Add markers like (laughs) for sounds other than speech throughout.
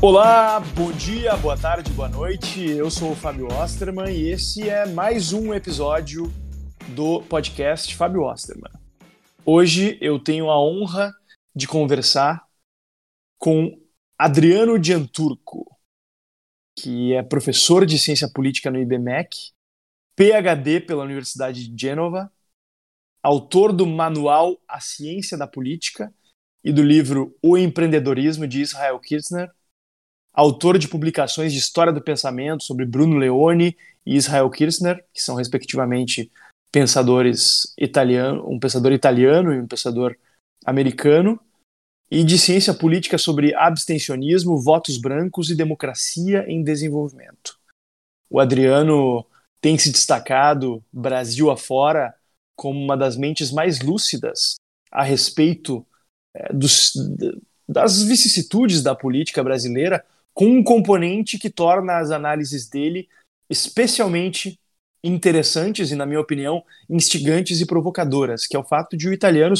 Olá, bom dia, boa tarde, boa noite. Eu sou o Fábio Osterman e esse é mais um episódio do podcast Fábio Osterman. Hoje eu tenho a honra de conversar com Adriano Dianturco, que é professor de ciência política no IBMEC, PhD pela Universidade de Gênova, autor do manual A Ciência da Política e do livro O Empreendedorismo de Israel Kirzner autor de publicações de história do pensamento sobre Bruno Leone e Israel Kirzner, que são respectivamente pensadores italiano, um pensador italiano e um pensador americano, e de ciência política sobre abstencionismo, votos brancos e democracia em desenvolvimento. O Adriano tem se destacado Brasil afora como uma das mentes mais lúcidas a respeito é, dos, das vicissitudes da política brasileira, com um componente que torna as análises dele especialmente interessantes e, na minha opinião, instigantes e provocadoras, que é o fato de o italiano,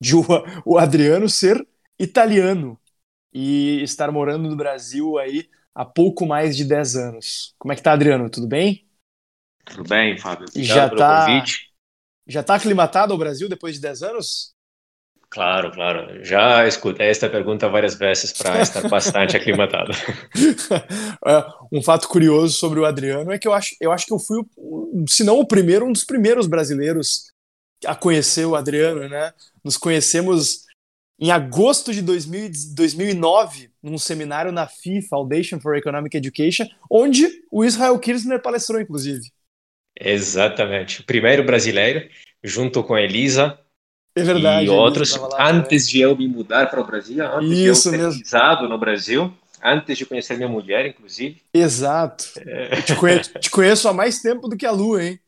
de o, o Adriano ser italiano e estar morando no Brasil aí há pouco mais de 10 anos. Como é que tá, Adriano? Tudo bem? Tudo bem, Fábio. Obrigado já pelo tá, convite. Já está aclimatado ao Brasil depois de 10 anos? Claro, claro. Já escutei esta pergunta várias vezes para (laughs) estar bastante aclimatado. (laughs) É, um fato curioso sobre o Adriano é que eu acho, eu acho que eu fui, se não o primeiro, um dos primeiros brasileiros a conhecer o Adriano, né? Nos conhecemos em agosto de 2000, 2009, num seminário na FI, Foundation for Economic Education, onde o Israel Kirzner palestrou, inclusive. Exatamente. O primeiro brasileiro, junto com a Elisa, é verdade. E outros, lá, antes de eu me mudar para o Brasil, antes Isso de eu ser pisado no Brasil, antes de conhecer minha mulher, inclusive. Exato. É... Te, conheço, te, conheço, há mais tempo do que a Lua, hein?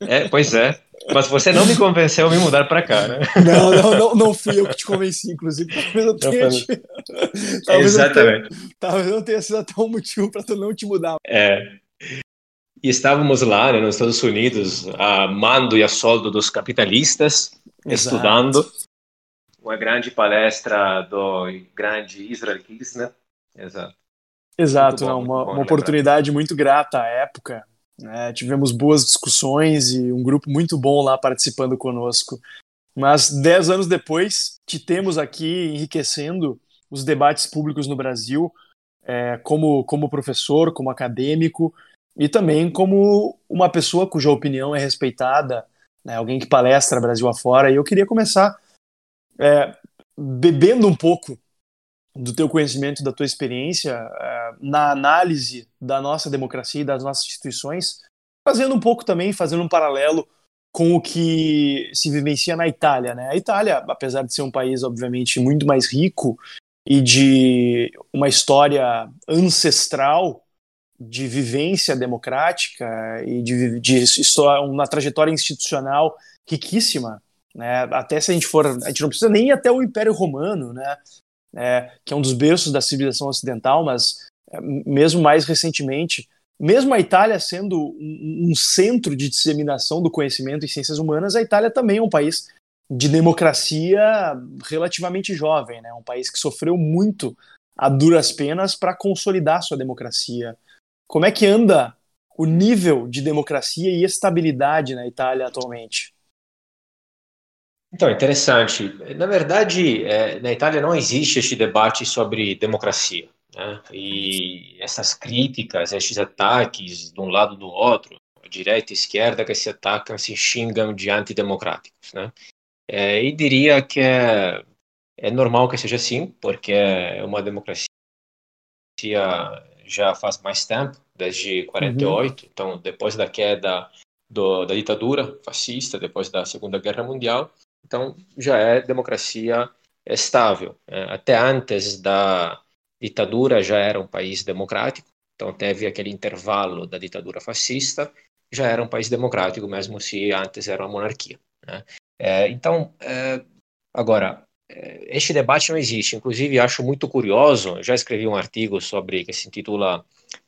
É, pois é. Mas você não me convenceu a me mudar para cá, né? Não, não, não, não fui eu que te convenci, inclusive. Talvez eu tenha. Te... (laughs) talvez Exatamente. Eu tenha... Talvez eu tenha sido até um motivo para tu não te mudar. É. E estávamos lá, né, nos Estados Unidos, a mando e a soldo dos capitalistas, Exato. estudando uma grande palestra do grande Israel Kirzner. Exato. Exato, bom, não, uma, uma oportunidade muito grata à época. Né? Tivemos boas discussões e um grupo muito bom lá participando conosco. Mas dez anos depois, te temos aqui enriquecendo os debates públicos no Brasil, é, como, como professor, como acadêmico e também como uma pessoa cuja opinião é respeitada né, alguém que palestra Brasil afora. E eu queria começar é, bebendo um pouco do teu conhecimento, da tua experiência é, na análise da nossa democracia e das nossas instituições, fazendo um pouco também, fazendo um paralelo com o que se vivencia na Itália. Né? A Itália, apesar de ser um país, obviamente, muito mais rico e de uma história ancestral de vivência democrática e de, de história, uma trajetória institucional riquíssima. Né? Até se a gente for, a gente não precisa nem ir até o Império Romano, né? É, que é um dos berços da civilização ocidental, mas é, mesmo mais recentemente, mesmo a Itália sendo um, um, centro de disseminação do conhecimento em ciências humanas, a Itália também é um país de democracia relativamente jovem, né? um país que sofreu muito a duras penas para consolidar sua democracia como é que anda o nível de democracia e estabilidade na Itália atualmente? Então, interessante. Na verdade, é, na Itália não existe este debate sobre democracia. Né? E essas críticas, esses ataques de um lado do outro, direita e esquerda, que se atacam, se xingam de antidemocráticos. Né? É, e diria que é, é normal que seja assim, porque é uma democracia já faz mais tempo, desde 48, uhum. então depois da queda do, da ditadura fascista, depois da Segunda Guerra Mundial, então já é democracia estável. É, até antes da ditadura já era um país democrático, então teve aquele intervalo da ditadura fascista, já era um país democrático, mesmo se antes era uma monarquia. Né? É, então, é, agora, este debate não existe. Inclusive, acho muito curioso, já escrevi um artigo sobre que se intitula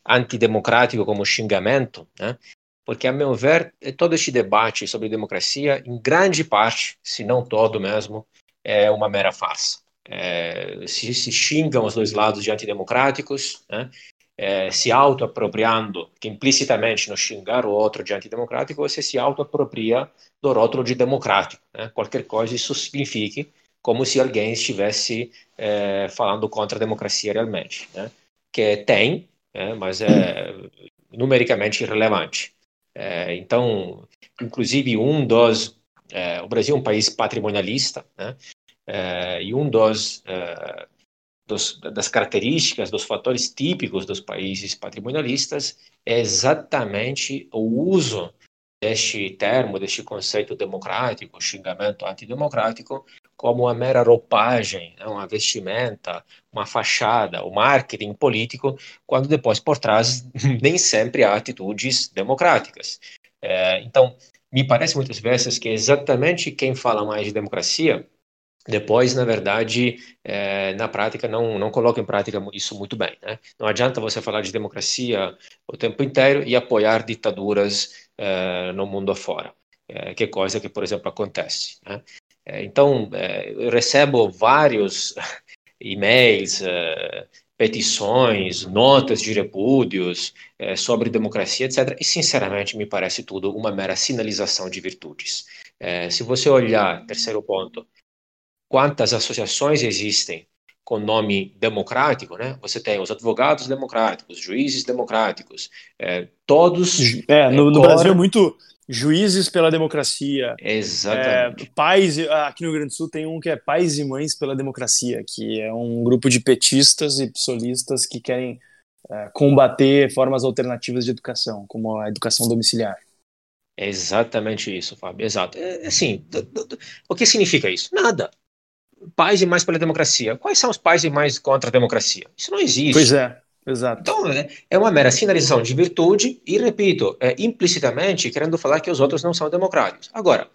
Antidemocrático como xingamento, né? porque, a meu ver, todo este debate sobre democracia, em grande parte, se não todo mesmo, é uma mera farsa. é, se, se, xingam os dois lados de antidemocráticos, né? é, se autoapropriando, que implicitamente no xingar o outro de antidemocrático, você se autoapropria do rótulo de democrático. Né? Qualquer coisa isso signifique como se alguém estivesse é, falando contra a democracia realmente. Né? Que tem, é, mas é numericamente irrelevante. É, então, inclusive, um dos. É, o Brasil é um país patrimonialista, né? E um dos dos, das características, dos fatores típicos dos países patrimonialistas é exatamente o uso deste termo, deste conceito democrático, xingamento antidemocrático, como uma mera roupagem, né, uma vestimenta, uma fachada, o marketing político, quando depois por trás (laughs) nem sempre há atitudes democráticas. É, então, me parece muitas vezes que exatamente quem fala mais de democracia depois, na verdade, é, na prática, não, não coloca em prática isso muito bem. Né? Não adianta você falar de democracia o tempo inteiro e apoiar ditaduras é, no mundo afora, é, que coisa que, por exemplo, acontece. Né? É, então, é, eu recebo vários (laughs) e-mails, é, petições, notas de repúdios sobre democracia, etc. E, sinceramente, me parece tudo uma mera sinalização de virtudes. se você olhar, terceiro ponto, quantas associações existem com nome democrático, né? Você tem os advogados democráticos, juízes democráticos, todos. É, no, no Brasil é muito juízes pela democracia. Exatamente. É, pais, aqui no Rio Grande do Sul tem um que é Pais e Mães pela Democracia, que é um grupo de petistas e solistas que querem é, combater formas alternativas de educação, como a educação domiciliar. É exatamente isso, Fábio. Exato. É, assim, o que significa isso? Nada pais e mais pela democracia. Quais são os pais e mais contra a democracia? Isso não existe. Pois é, exato. Então, é, é uma mera sinalização de virtude e, repito, é, implicitamente querendo falar que os outros não são democráticos. Agora,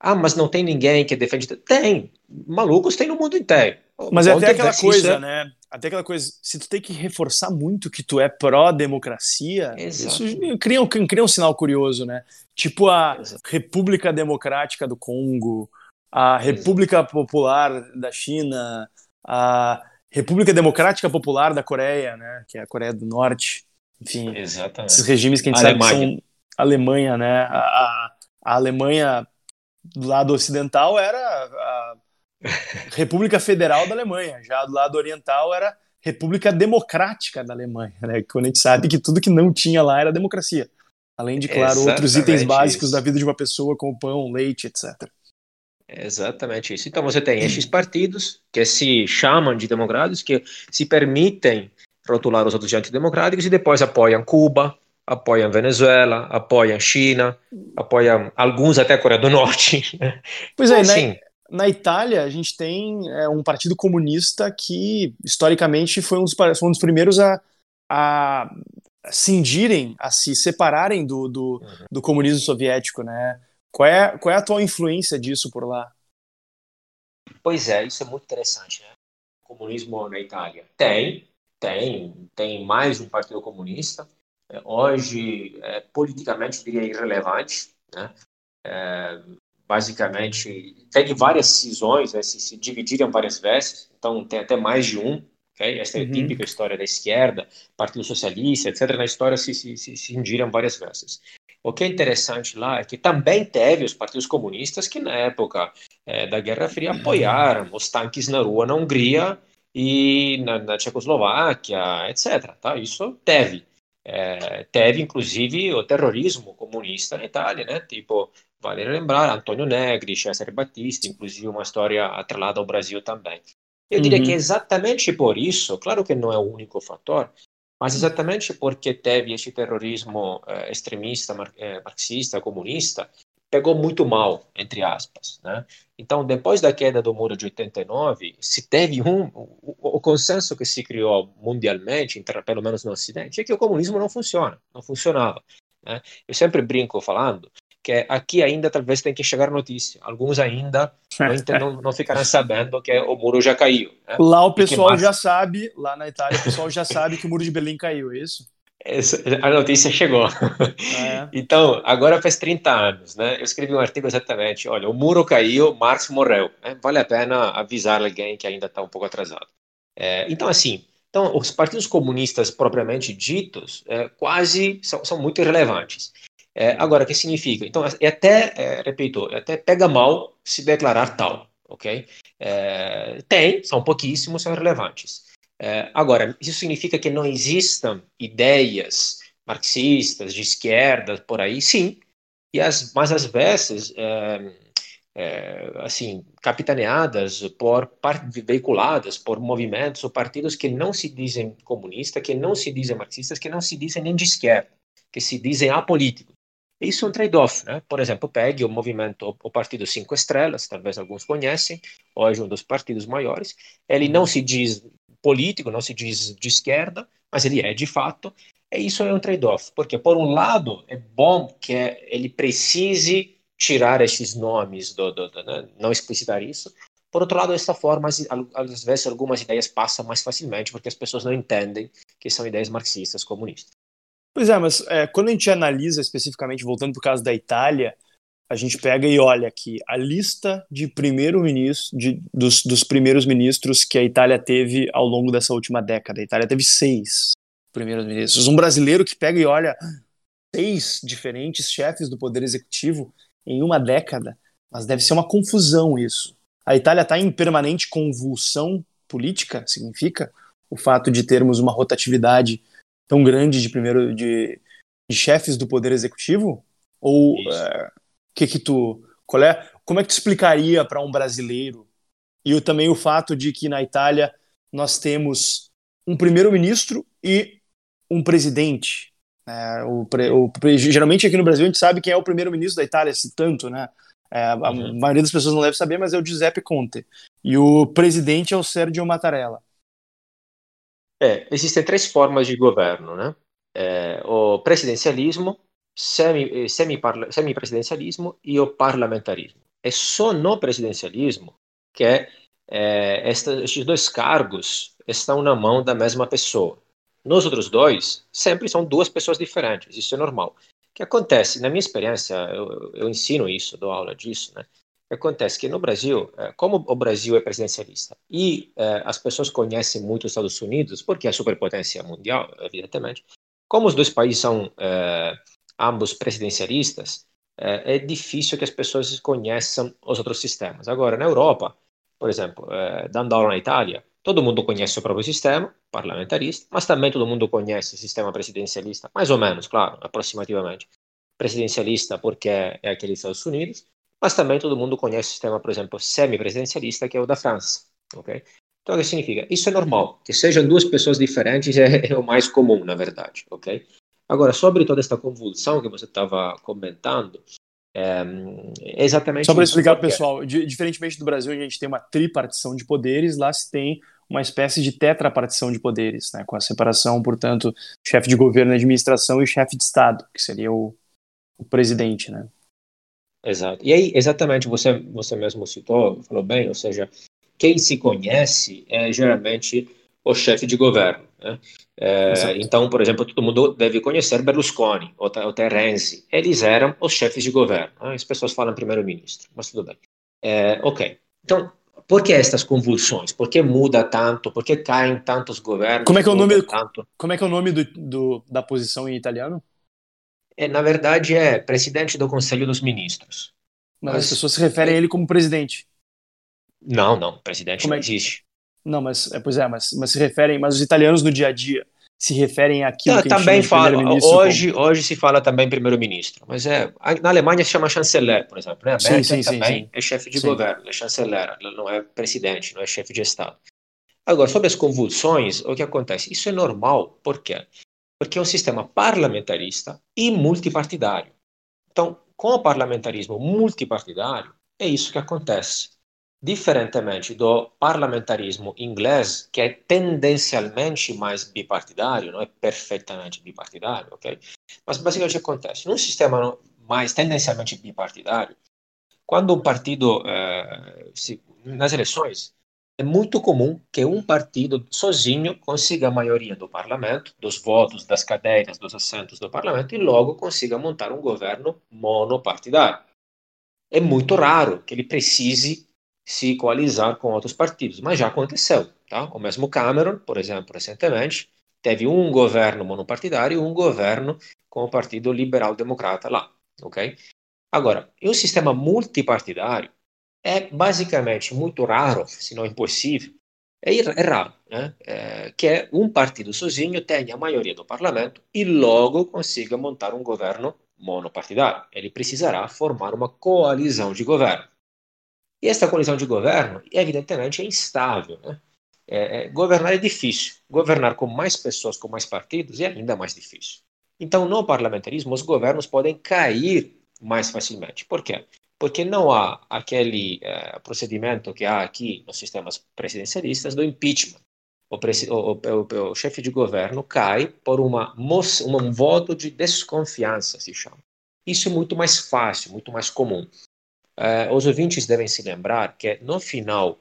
ah, mas não tem ninguém que defende. Tem. Malucos tem no mundo inteiro. Mas é até aquela coisa, é... né? Até aquela coisa, se tu tem que reforçar muito que tu é pró-democracia, isso cria um, cria um sinal curioso, né? Tipo a Exato. República Democrática do Congo, a República Popular da China, a República Democrática Popular da Coreia, né, que é a Coreia do Norte, enfim, Exatamente. esses regimes que a gente sabe que são Alemanha, né, a, a, a Alemanha do lado ocidental era a República Federal da Alemanha, já do lado oriental era República Democrática da Alemanha, né? Quando a gente sabe que tudo que não tinha lá era democracia. Além de, claro, Exatamente outros itens básicos isso. da vida de uma pessoa, como pão, leite, etc. Exatamente isso. Então você tem estes partidos que se chamam de democráticos, que se permitem rotular os outros de antidemocráticos e depois apoiam Cuba, apoiam Venezuela, apoiam China, apoiam alguns até Coreia do Norte. (laughs) Pois é, então, assim, na, na Itália a gente tem é, um partido comunista que historicamente foi um dos, foi um dos primeiros a, a cindirem, a se separarem do, do, uhum. do comunismo soviético, né? Qual é, qual é a tua influência disso por lá? Pois é, isso é muito interessante, né? O comunismo na Itália. Tem, tem, tem mais um partido comunista. É, hoje, é, politicamente, eu diria irrelevante, né? É, basicamente, tem várias cisões, né? se, se dividiram várias vezes, então tem até mais de um. Okay? Essa é a uhum. típica história da esquerda, Partido Socialista, etc. Na história se, se, se cindiram várias vezes. O que é interessante lá é que também teve os partidos comunistas que, na época é, da Guerra Fria, apoiaram os tanques na rua na Hungria e na, na Tchecoslováquia, etc. Tá? Isso teve. É, teve, inclusive, o terrorismo comunista na Itália, né? Tipo, vale lembrar, Antônio Negri, Cesare Battisti, inclusive uma história atrelada ao Brasil também. Eu diria uhum. que exatamente por isso, claro que não é o único fator, mas exatamente porque teve esse terrorismo eh, extremista, eh, marxista, comunista, pegou muito mal, entre aspas. Né? Então, depois da queda do muro de 89, se teve um, o, o consenso que se criou mundialmente, pelo menos no Ocidente, é que o comunismo não funciona, não funcionava. Né? Eu sempre brinco falando que aqui ainda talvez tenha que chegar notícia. Alguns ainda (laughs) não, não, ficarão sabendo que o muro já caiu. Né? Lá o pessoal já sabe, lá na Itália, o pessoal já sabe que o muro de Berlim caiu, é isso? a notícia chegou. É? (laughs) Então, agora faz 30 anos, né? Eu escrevi um artigo exatamente, olha, o muro caiu, Marx morreu. Né? Vale a pena avisar alguém que ainda está um pouco atrasado. É, então, assim, então, os partidos comunistas propriamente ditos é, quase são, são, muito irrelevantes. É, agora, o que significa? Então, é até, é, repito, é até pega mal se declarar tal, ok? É, tem, são pouquíssimos, são irrelevantes. É, agora, isso significa que não existam ideias marxistas, de esquerda, por aí? Sim, e as, mas às vezes, é, é, assim, capitaneadas por, veiculadas por movimentos ou partidos que não se dizem comunistas, que não se dizem marxistas, que não se dizem nem de esquerda, que se dizem apolíticos. Isso é um trade-off, né? Por exemplo, pegue o movimento, o Partido Cinco Estrelas, talvez alguns conhecem, hoje um dos partidos maiores. Ele não se diz político, não se diz de esquerda, mas ele é de fato. E isso é um trade-off, porque por um lado é bom que ele precise tirar esses nomes, do, do, do né? não explicitar isso. Por outro lado, dessa forma, às vezes algumas ideias passam mais facilmente porque as pessoas não entendem que são ideias marxistas, comunistas. Pois é, mas é, quando a gente analisa especificamente, voltando para o caso da Itália, a gente pega e olha aqui a lista de primeiro-ministro, dos, dos primeiros ministros que a Itália teve ao longo dessa última década. A Itália teve seis primeiros ministros. Um brasileiro que pega e olha seis diferentes chefes do poder executivo em uma década, mas deve ser uma confusão isso. A Itália está em permanente convulsão política, significa o fato de termos uma rotatividade tão grande de primeiro de, de chefes do poder executivo? Ou é, que que tu, qual é, como é que tu explicaria para um brasileiro? E também o fato de que na Itália nós temos um primeiro-ministro e um presidente. É, o, o, geralmente aqui no Brasil a gente sabe quem é o primeiro-ministro da Itália, se tanto, né? É, a uhum. maioria das pessoas não deve saber, mas é o Giuseppe Conte. E o presidente é o Sergio Mattarella. É, existem três formas de governo, né? É, o presidencialismo, semi, semi, semi-presidencialismo e o parlamentarismo. É só no presidencialismo que é, estes dois cargos estão na mão da mesma pessoa. Nos outros dois, sempre são duas pessoas diferentes, isso é normal. O que acontece, na minha experiência, eu, eu ensino isso, dou aula disso, né? Acontece que no Brasil, como o Brasil é presidencialista e as pessoas conhecem muito os Estados Unidos, porque é a superpotência mundial, evidentemente, como os dois países são ambos presidencialistas, é, difícil que as pessoas conheçam os outros sistemas. Agora, na Europa, por exemplo, dando aula na Itália, todo mundo conhece o próprio sistema parlamentarista, mas também todo mundo conhece o sistema presidencialista, mais ou menos, claro, aproximativamente. Presidencialista porque é, é aquele dos Estados Unidos, mas também todo mundo conhece o sistema, por exemplo, semi-presidencialista, que é o da França. ok? Então, o que significa? Isso é normal. Que sejam duas pessoas diferentes é, é o mais comum, na verdade. ok? Agora, sobre toda esta convulsão que você estava comentando, é, é exatamente. Só para explicar pessoal, diferentemente do Brasil, a gente tem uma tripartição de poderes, lá se tem uma espécie de tetrapartição de poderes, né, com a separação, portanto, chefe de governo e administração e chefe de Estado, que seria o, o presidente. Né? Exato. E aí, exatamente, você, você mesmo citou, falou bem, ou seja, quem se conhece é geralmente o chefe de governo. Né? É, então, por exemplo, todo mundo deve conhecer Berlusconi ou, ou Terenzi. Eles eram os chefes de governo. Né? As pessoas falam primeiro-ministro, mas tudo bem. É, ok. Então, por que estas convulsões? Por que muda tanto? Por que caem tantos governos? Como é que é o nome, tanto? Como é, que é o nome do, do, da posição em italiano? É, na verdade, é presidente do Conselho dos Ministros. Mas, mas as pessoas se referem a ele como presidente. Não, não, presidente como não é que... existe. Não, mas, é, pois é, mas, mas se referem, mas os italianos no dia a dia se referem àquilo tá, que também fala hoje como... hoje se fala também primeiro-ministro mas é na Alemanha se chama chanceler por exemplo né? a sim, sim, também sim, é chefe de governo é chanceler não é presidente não é chefe de estado agora sobre as convulsões o que acontece isso é normal por quê porque é um sistema parlamentarista e multipartidário então com o parlamentarismo multipartidário é isso que acontece Diferentemente do parlamentarismo inglês, que é tendencialmente mais bipartidário, não é perfeitamente bipartidário, ok? Mas basicamente acontece? Num sistema mais tendencialmente bipartidário, quando um partido, eh, se, nas eleições, é muito comum que um partido sozinho consiga a maioria do parlamento, dos votos, das cadeiras, dos assentos do parlamento e logo consiga montar um governo monopartidário. É muito raro que ele precise se coalizar com outros partidos, mas já aconteceu. Tá? O mesmo Cameron, por exemplo, recentemente, teve um governo monopartidário e um governo com o Partido Liberal Democrata lá. ok? Agora, em um sistema multipartidário, é basicamente muito raro, se não impossível, é, é raro, né? É, que um partido sozinho tenha a maioria do parlamento e logo consiga montar um governo monopartidário. Ele precisará formar uma coalizão de governo. E esta coalizão de governo, evidentemente, é instável. Né? É, é, governar é difícil. Governar com mais pessoas, com mais partidos, é ainda mais difícil. Então, no parlamentarismo, os governos podem cair mais facilmente. Por quê? Porque não há aquele uh, procedimento que há aqui nos sistemas presidencialistas do impeachment. O, o, o, o chefe de governo cai por uma um voto de desconfiança, se chama. Isso é muito mais fácil, muito mais comum. Uh, os ouvintes devem se lembrar que no final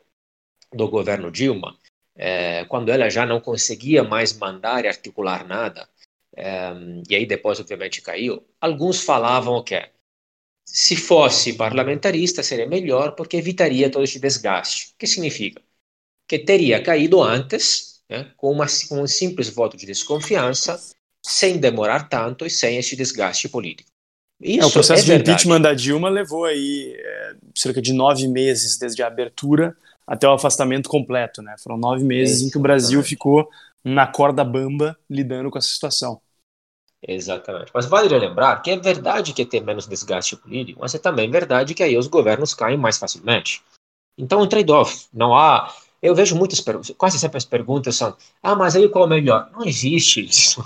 do governo Dilma, uh, quando ela já não conseguia mais mandar e articular nada, e aí depois obviamente caiu, alguns falavam o quê? Se fosse parlamentarista, seria melhor porque evitaria todo esse desgaste. O que significa? Que teria caído antes, né, com, uma, com um simples voto de desconfiança, sem demorar tanto e sem esse desgaste político. Isso é, o processo é de impeachment da Dilma levou aí é, cerca de nove meses desde a abertura até o afastamento completo, né? Foram nove meses em que o Brasil ficou na corda bamba lidando com essa situação. Exatamente. Mas vale lembrar que é verdade que tem menos desgaste político, mas é também verdade que aí os governos caem mais facilmente. Então, um trade-off. Não há. Eu vejo muitas perguntas, quase sempre as perguntas são: ah, mas aí qual é o melhor? Não existe isso.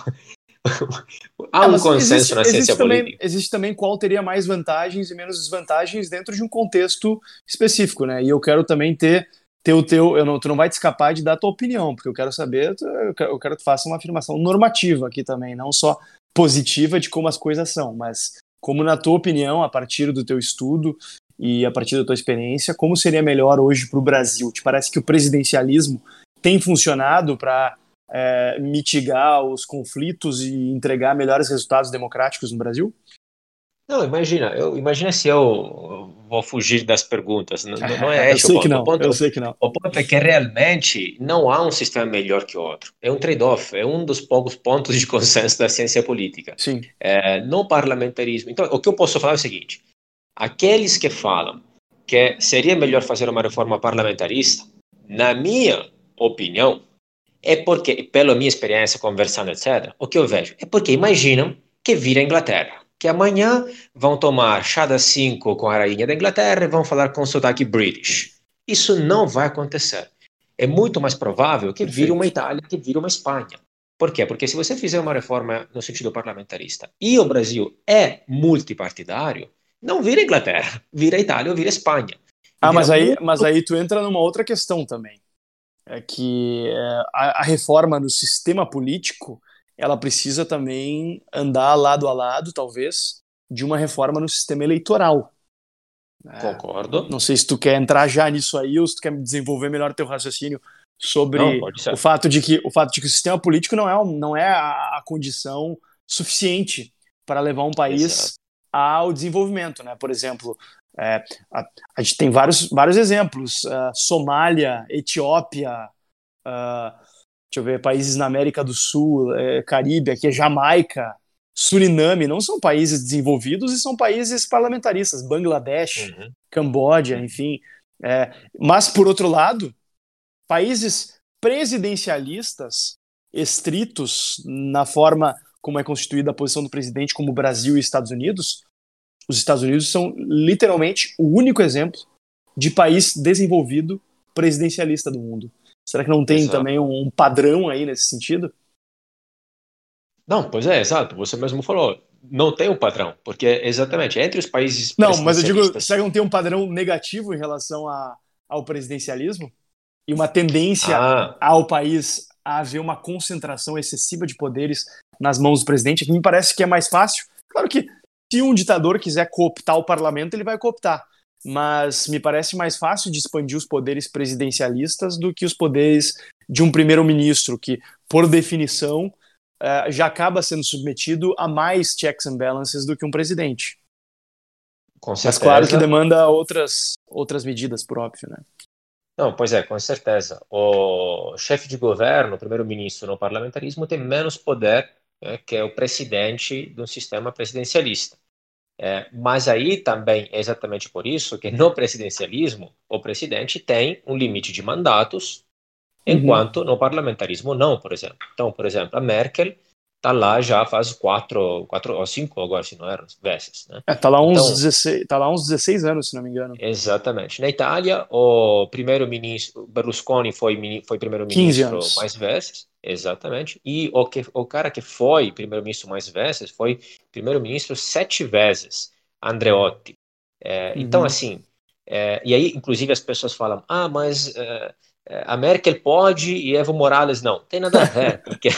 (laughs) há é, um consenso existe, na ciência existe política. Também, existe também qual teria mais vantagens e menos desvantagens dentro de um contexto específico, né? E eu quero também ter ter o teu, eu não, tu não vai te escapar de dar a tua opinião, porque eu quero saber, eu quero, eu quero que tu faça uma afirmação normativa aqui também, não só positiva de como as coisas são, mas como na tua opinião, a partir do teu estudo e a partir da tua experiência, como seria melhor hoje para o Brasil? Te parece que o presidencialismo tem funcionado para é, mitigar os conflitos e entregar melhores resultados democráticos no Brasil? Não, imagina, eu, imagina se eu vou fugir das perguntas. Não, não é (laughs) esse eu sei o ponto. Que não, o ponto. Eu sei que não. O ponto é que realmente não há um sistema melhor que o outro. É um trade-off, é um dos poucos pontos de consenso da ciência política. Sim. É, no parlamentarismo. Então, o que eu posso falar é o seguinte: aqueles que falam que seria melhor fazer uma reforma parlamentarista, na minha opinião, é porque, pela minha experiência conversando, etc., o que eu vejo é porque imaginam que vira a Inglaterra que amanhã vão tomar chá das 5 com a rainha da Inglaterra e vão falar com sotaque british. Isso não vai acontecer. É muito mais provável que vire uma Itália, que vire uma Espanha. Por quê? Porque se você fizer uma reforma no sentido parlamentarista e o Brasil é multipartidário, não vira Inglaterra, vira Itália ou vira Espanha. Ah, mas aí, mas aí tu entra numa outra questão também. É que é, a, a reforma no sistema político ela precisa também andar lado a lado, talvez, de uma reforma no sistema eleitoral. É, Concordo. Não sei se tu quer entrar já nisso aí ou se tu quer desenvolver melhor teu raciocínio sobre não, o fato de que o fato de que o sistema político não é, não é a, a condição suficiente para levar um país Exato. ao desenvolvimento, né? Por exemplo, é, a, a, gente tem vários, vários exemplos: uh, Somália, Etiópia, uh, deixa eu ver, países na América do Sul, é, Caribe, aqui é Jamaica, Suriname, não são países desenvolvidos e são países parlamentaristas, Bangladesh, uhum. Camboja, enfim. É, mas, por outro lado, países presidencialistas estritos na forma como é constituída a posição do presidente, como Brasil e Estados Unidos, os Estados Unidos são literalmente o único exemplo de país desenvolvido presidencialista do mundo. Será que não tem exato. também um padrão aí nesse sentido? Não, pois é, exato. Você mesmo falou. Não tem um padrão, porque exatamente entre os países. Não, mas eu digo, será que não tem um padrão negativo em relação a, ao presidencialismo? E uma tendência ah. ao país a haver uma concentração excessiva de poderes nas mãos do presidente? Me parece que é mais fácil. Claro que se um ditador quiser cooptar o parlamento, ele vai cooptar. Mas me parece mais fácil de expandir os poderes presidencialistas do que os poderes de um primeiro-ministro, que, por definição, uh, já acaba sendo submetido a mais checks and balances do que um presidente. Com certeza. Mas claro que demanda outras, outras medidas, por óbvio, né? Não, pois é, com certeza. O chefe de governo, o primeiro-ministro no parlamentarismo, tem menos poder né, que é o presidente de um sistema presidencialista. É, mas aí também é exatamente por isso que no presidencialismo o presidente tem um limite de mandatos, uhum. enquanto no parlamentarismo não, por exemplo. Então, por exemplo, a Merkel tá lá já faz quatro, quatro ou cinco agora, se não eram, vezes. Né? É, tá, lá uns então, 16, tá lá uns 16 anos, se não me engano. Exatamente. Na Itália, o primeiro-ministro, Berlusconi foi, foi primeiro-ministro mais vezes, exatamente, e o, que, o cara que foi primeiro-ministro mais vezes foi primeiro-ministro sete vezes, Andreotti. É, uhum. Então, assim, é, e aí, inclusive, as pessoas falam, ah, mas... É, a Merkel pode e Evo Morales não. Tem nada a ver, (laughs) porque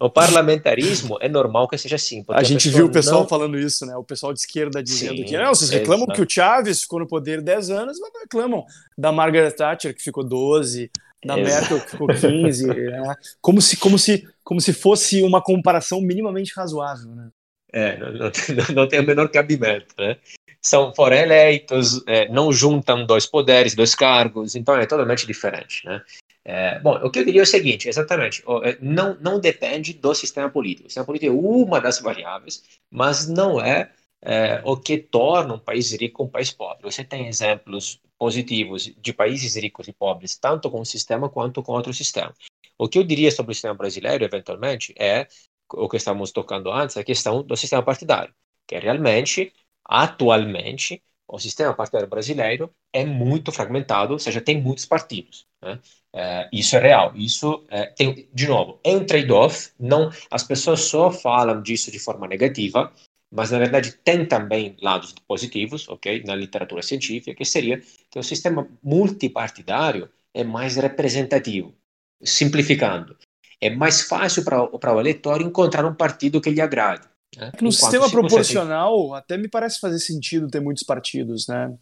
no parlamentarismo é normal que seja assim. A gente a viu o pessoal não... falando isso, né? O pessoal de esquerda dizendo Sim, que não, vocês reclamam exato. que o Chaves ficou no poder 10 anos, mas reclamam da Margaret Thatcher que ficou 12, da exato. Merkel que ficou 15, (laughs) né? como, se, como, se, como se fosse uma comparação minimamente razoável, né? É, não, não, (laughs) não tem o menor cabimento, né? São foram eleitos, é, não juntam dois poderes, dois cargos, então é totalmente diferente, né? É, bom, o que eu diria é o seguinte, exatamente, é, não, não depende do sistema político. O sistema político é uma das variáveis, mas não é, é o que torna um país rico um país pobre. Você tem exemplos positivos de países ricos e pobres, tanto com um sistema quanto com outro sistema. O que eu diria sobre o sistema brasileiro, eventualmente, é o que estamos tocando antes, a questão do sistema partidário, que é realmente atualmente, o sistema partidário brasileiro é muito fragmentado, ou seja, tem muitos partidos. Né? É, isso é real. Isso é, tem, de novo, é um trade-off. Não, as pessoas só falam disso de forma negativa, mas na verdade tem também lados positivos, ok, na literatura científica, que seria que o sistema multipartidário é mais representativo, simplificando. É mais fácil para o eleitor encontrar um partido que lhe agrade. Né? no Enquanto sistema proporcional, tem... até me parece fazer sentido ter muitos partidos, né?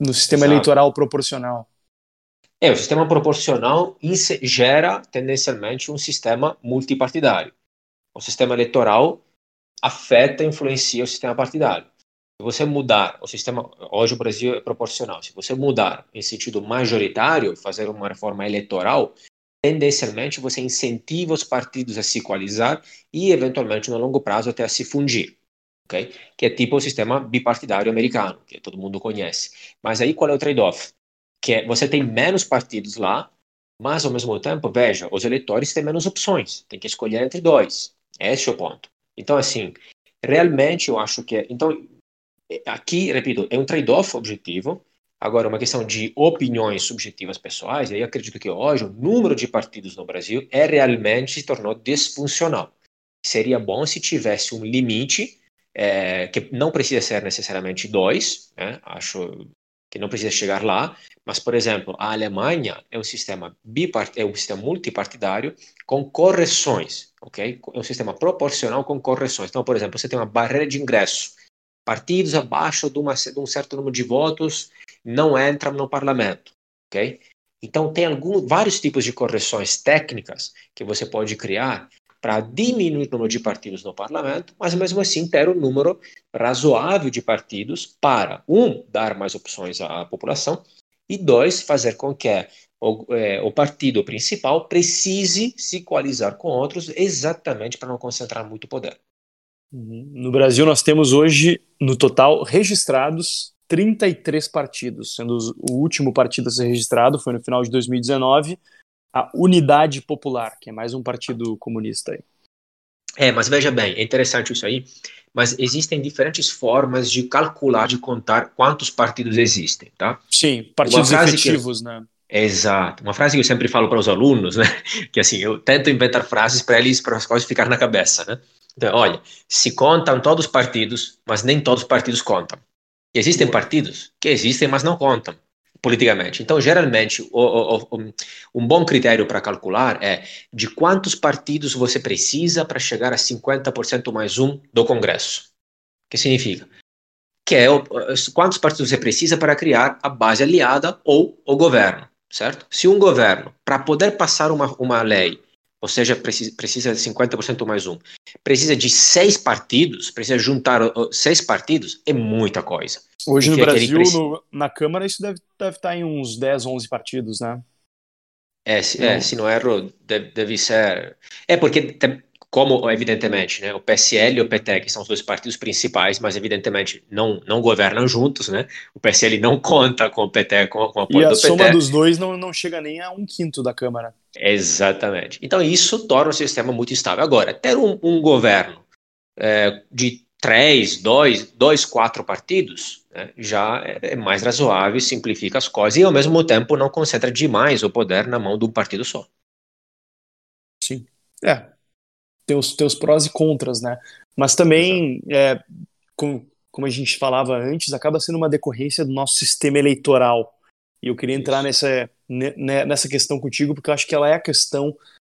No sistema Exato. eleitoral proporcional. É, o sistema proporcional gera tendencialmente um sistema multipartidário. O sistema eleitoral afeta, influencia o sistema partidário. Se você mudar o sistema, hoje o Brasil é proporcional, se você mudar em sentido majoritário, fazer uma reforma eleitoral, tendencialmente você incentiva os partidos a se coalizar e, eventualmente, no longo prazo, até a se fundir. Okay? Que é tipo o sistema bipartidário americano, que todo mundo conhece. Mas aí qual é o trade-off? Que é, você tem menos partidos lá, mas ao mesmo tempo, veja, os eleitores têm menos opções, tem que escolher entre dois. Esse é o ponto. Então, assim, realmente eu acho que. É, então, aqui, repito, é um trade-off objetivo, Agora, uma questão de opiniões subjetivas pessoais, aí acredito que hoje o número de partidos no Brasil é realmente se tornou desfuncional. Seria bom se tivesse um limite, é, que não precisa ser necessariamente dois, né? acho que não precisa chegar lá, mas, por exemplo, a Alemanha é um sistema, bipart é um sistema multipartidário com correções, ok? É um sistema proporcional com correções. Então, por exemplo, você tem uma barreira de ingresso, partidos abaixo de, uma, de um certo número de votos não entram no parlamento, ok? Então tem algum, vários tipos de correções técnicas que você pode criar para diminuir o número de partidos no parlamento, mas mesmo assim ter um número razoável de partidos para, um, dar mais opções à população, e dois, fazer com que o, é, o partido principal precise se coalizar com outros exatamente para não concentrar muito poder. Uhum. No Brasil, nós temos hoje, no total, registrados 33 partidos, sendo o último partido a ser registrado foi no final de 2019, a Unidade Popular, que é mais um partido comunista aí. É, mas veja bem, é interessante isso aí, mas existem diferentes formas de calcular, de contar quantos partidos existem, tá? Sim, partidos efetivos, que... né? Exato. Uma frase que eu sempre falo para os alunos, né? (laughs) Que assim, eu tento inventar frases para eles, para as coisas ficar na cabeça, né? Então, olha, se contam todos os partidos, mas nem todos os partidos contam. Existem partidos que existem, mas não contam politicamente. Então, geralmente, o, o, o, um bom critério para calcular é de quantos partidos você precisa para chegar a 50% mais um do Congresso. O que significa? que é quantos partidos você precisa para criar a base aliada ou o governo, certo? Se um governo, para poder passar uma, uma lei, ou seja, precisa, de 50% mais um, precisa de seis partidos, precisa juntar seis partidos, é muita coisa. Hoje no Brasil, precisa... no, na Câmara, isso deve, deve estar em uns 10, 11 partidos, né? É, se, é, se não erro, deve, deve ser. É, porque como evidentemente né, o PSL e o PT, que são os dois partidos principais, mas evidentemente não, não governam juntos, né? O PSL não conta com o PT, com, com o apoio do PT. E a soma dos dois não, não chega nem a um quinto da Câmara. Exatamente. Então isso torna o sistema muito instável. Agora, ter um, um governo é, de três, dois, dois, quatro partidos né, já é, é mais razoável, simplifica as coisas e ao mesmo tempo não concentra demais o poder na mão de um partido só. Sim. É, tem os, tem os prós e contras, né? Mas também, é, como, como a gente falava antes, acaba sendo uma decorrência do nosso sistema eleitoral. E eu queria entrar nessa, nessa questão contigo, porque eu acho que ela é a questão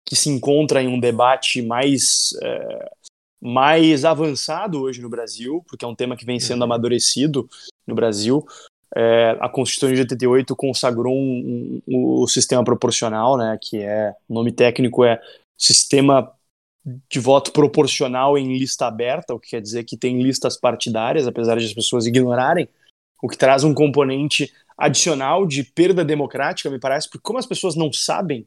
que se encontra em um debate mais, é, mais avançado hoje no Brasil, porque é um tema que vem sendo uhum. amadurecido no Brasil. É, a Constituição de 88 consagrou um, um, um, o sistema proporcional, né, que é, o nome técnico é Sistema de voto proporcional em lista aberta, o que quer dizer que tem listas partidárias, apesar de as pessoas ignorarem, o que traz um componente adicional de perda democrática, me parece, porque como as pessoas não sabem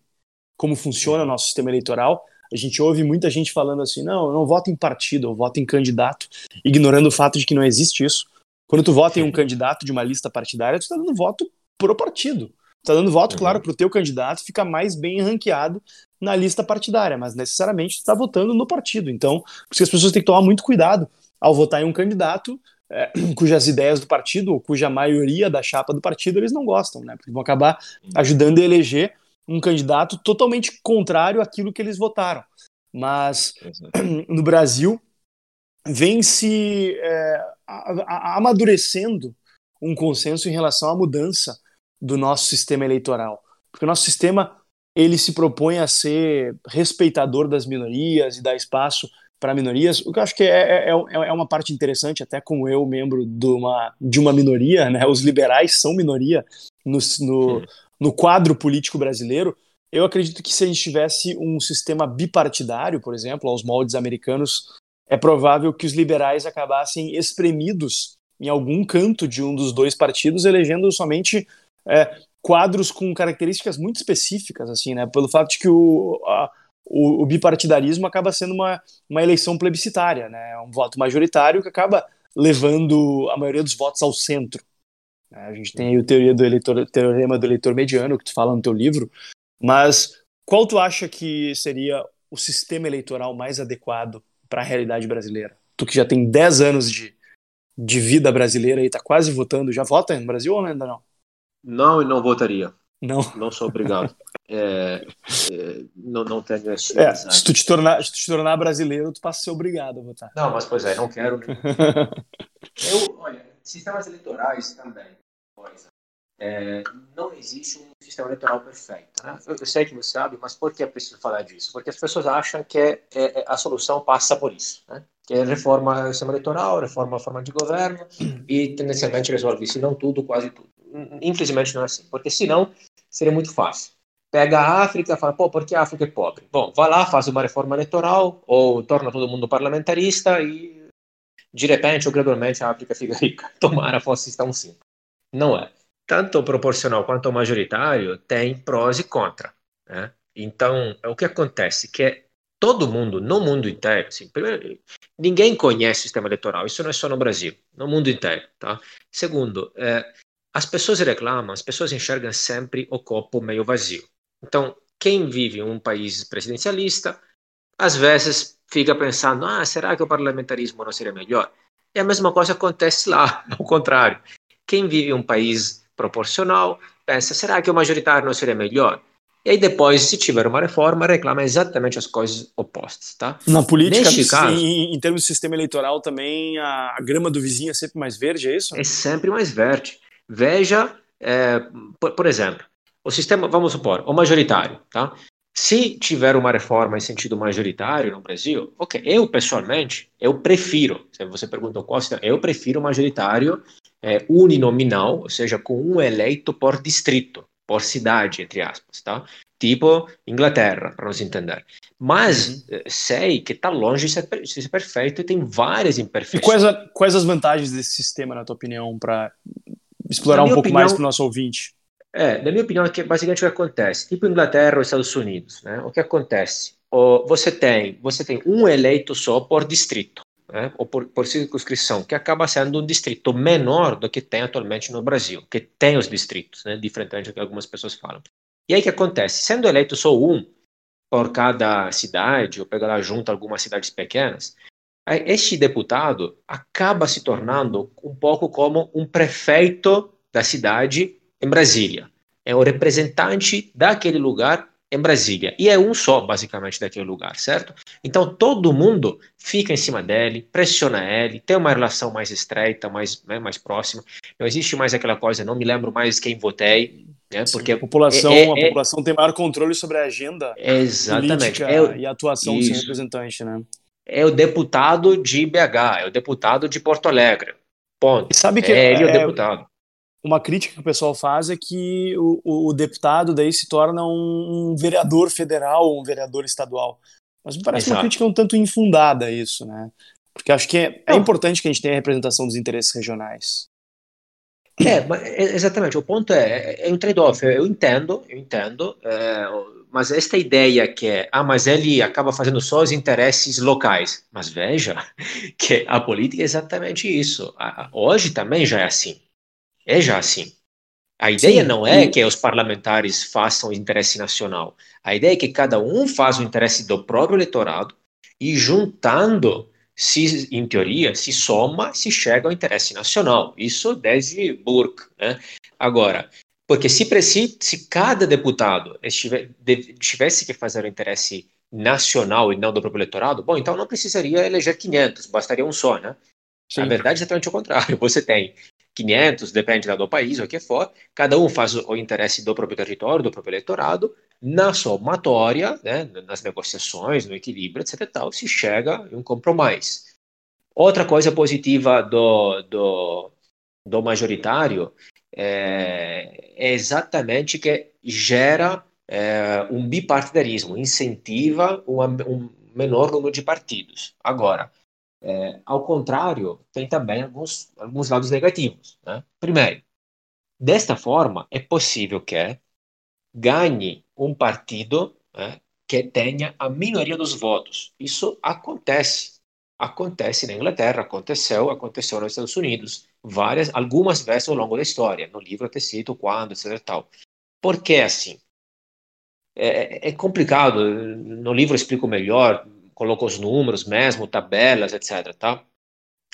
como funciona o nosso sistema eleitoral, a gente ouve muita gente falando assim, não, eu não voto em partido, eu voto em candidato, ignorando o fato de que não existe isso. Quando tu vota em um (laughs) candidato de uma lista partidária, tu está dando voto pro partido. Está dando voto, uhum. claro, para o teu candidato ficar mais bem ranqueado na lista partidária, mas necessariamente está votando no partido. Então, por isso as pessoas têm que tomar muito cuidado ao votar em um candidato é, (clears throat) cujas ideias do partido, ou cuja maioria da chapa do partido eles não gostam, né? Porque vão acabar ajudando a eleger um candidato totalmente contrário àquilo que eles votaram. Mas (clears throat) no Brasil vem se é, amadurecendo um consenso em relação à mudança do nosso sistema eleitoral. Porque o nosso sistema ele se propõe a ser respeitador das minorias e dar espaço para minorias, o que eu acho que é, é, é, é, uma parte interessante, até como eu, membro de uma, de uma minoria, né? os liberais são minoria no, no, no quadro político brasileiro. Eu acredito que se a gente tivesse um sistema bipartidário, por exemplo, aos moldes americanos, é provável que os liberais acabassem espremidos em algum canto de um dos dois partidos, elegendo somente é, quadros com características muito específicas, assim, né? Pelo fato de que o, a, o, o, bipartidarismo acaba sendo uma, uma eleição plebiscitária, né? É um voto majoritário que acaba levando a maioria dos votos ao centro. Né? A gente tem aí o teoria do eleitor, teorema do eleitor mediano, que tu fala no teu livro, mas qual tu acha que seria o sistema eleitoral mais adequado para a realidade brasileira? Tu que já tem 10 anos de, de vida brasileira e está quase votando, já vota no Brasil ou ainda não? Não, e não votaria. Não. Não sou obrigado. (laughs) É, é, não, não tenho esse. É, se tu te tornar, se tu te tornar brasileiro, tu passa a ser obrigado a votar. Não, mas pois é, não quero. (laughs) Eu, olha, sistemas eleitorais também. Coisa. É, não existe um sistema eleitoral perfeito. Né? Eu, eu, sei que você sabe, mas por que é preciso falar disso? Porque as pessoas acham que é, é, a solução passa por isso. Né? Que é reforma do sistema eleitoral, reforma a forma de governo e tendencialmente resolve, se não tudo, quase tudo infelizmente não é assim, porque senão seria muito fácil. Pega a África e fala, pô, porque a África é pobre? Bom, vai lá, faz uma reforma eleitoral ou torna todo mundo parlamentarista e de repente ou gradualmente a África fica (laughs) rica. Tomara fosse tão simples. Não é. Tanto o proporcional quanto o majoritário tem prós e contras. Né? Então, o que acontece? Que é todo mundo, no mundo inteiro, assim, primeiro, ninguém conhece o sistema eleitoral, isso não é só no Brasil, no mundo inteiro. Tá? Segundo, é, as pessoas reclamam, as pessoas enxergam sempre o copo meio vazio. Então, quem vive em um país presidencialista, às vezes fica pensando: ah, será que o parlamentarismo não seria melhor? E a mesma coisa acontece lá, (laughs) ao contrário. Quem vive em um país proporcional pensa: será que o majoritário não seria melhor? E aí depois, se tiver uma reforma, reclama exatamente as coisas opostas, tá? Na política, caso, em, em, termos de sistema eleitoral também, a, a grama do vizinho é sempre mais verde, é isso? É sempre mais verde. Veja, é, por, por, exemplo, o sistema, vamos supor, o majoritário, tá? Se tiver uma reforma em sentido majoritário no Brasil, ok, eu pessoalmente, eu prefiro, se você pergunta qual eu prefiro majoritário é, uninominal, ou seja, com um eleito por distrito, por cidade, entre aspas, tá? Tipo Inglaterra, para nos entender. Mas uhum. Eh, sei que está longe de ser, de ser, perfeito e tem várias imperfeições. E quais, a, quais as vantagens desse sistema, na tua opinião, para explorar um pouco opinião, mais para o nosso ouvinte? É, na minha opinião, é que basicamente o que acontece, tipo Inglaterra ou Estados Unidos, né? O que acontece? Você tem você tem um eleito só por distrito, né? ou por, por circunscrição, que acaba sendo um distrito menor do que tem atualmente no Brasil, que tem os distritos, né? Diferentemente do que algumas pessoas falam. E aí o que acontece? Sendo eleito só um por cada cidade, ou pegar junto algumas cidades pequenas, este deputado acaba se tornando um pouco como um prefeito da cidade em Brasília. É o representante daquele lugar em Brasília. E é um só, basicamente, daquele lugar, certo? Então todo mundo fica em cima dele, pressiona ele, tem uma relação mais estreita, mais, né, mais próxima. Não existe mais aquela coisa, não me lembro mais quem votei. Né, porque a população, é, é, a população tem maior controle sobre a agenda exatamente. É o, e a atuação isso. do seu representante, né? É o deputado de BH, é o deputado de Porto Alegre. Ponto. E sabe que é ele é o deputado uma crítica que o pessoal faz é que o, o, o deputado daí se torna um, um, vereador federal, um vereador estadual. Mas me parece Exato. uma crítica um tanto infundada isso, né? Porque acho que é, é importante que a gente tenha a representação dos interesses regionais. É, é exatamente. O ponto é, é, é um trade-off. Eu entendo, eu entendo, é, mas esta ideia que é, ah, mas ele acaba fazendo só os interesses locais. Mas veja (laughs) que a política é exatamente isso. Hoje também já é assim. É já assim. A ideia Sim, não é e... que os parlamentares façam o interesse nacional. A ideia é que cada um faz o interesse do próprio eleitorado e juntando, se em teoria, se soma, se chega ao interesse nacional. Isso desde Burke. Né? Agora, porque se, se cada deputado tivesse que fazer o interesse nacional e não do próprio eleitorado, bom, então não precisaria eleger 500, bastaria um só, né? Sim. A verdade é exatamente o contrário. (laughs) Você tem 500, depende do país, o que for, cada um faz o interesse do próprio território, do próprio eleitorado, na somatória, né, nas negociações, no equilíbrio, etc. Tal, se chega em um compromisso. Outra coisa positiva do, do, do majoritário é, é exatamente que gera é, um bipartidarismo, incentiva uma, um menor número de partidos. Agora, é, ao contrário, tem também alguns, alguns lados negativos. Né? Primeiro, desta forma, é possível que ganhe um partido né, que tenha a minoria dos votos. Isso acontece. Acontece na Inglaterra, aconteceu, aconteceu nos Estados Unidos, várias, algumas vezes ao longo da história. No livro até cito quando, etc. Tal. Por que assim? É, é complicado. No livro eu explico melhor coloca os números mesmo, tabelas, etc. Tá?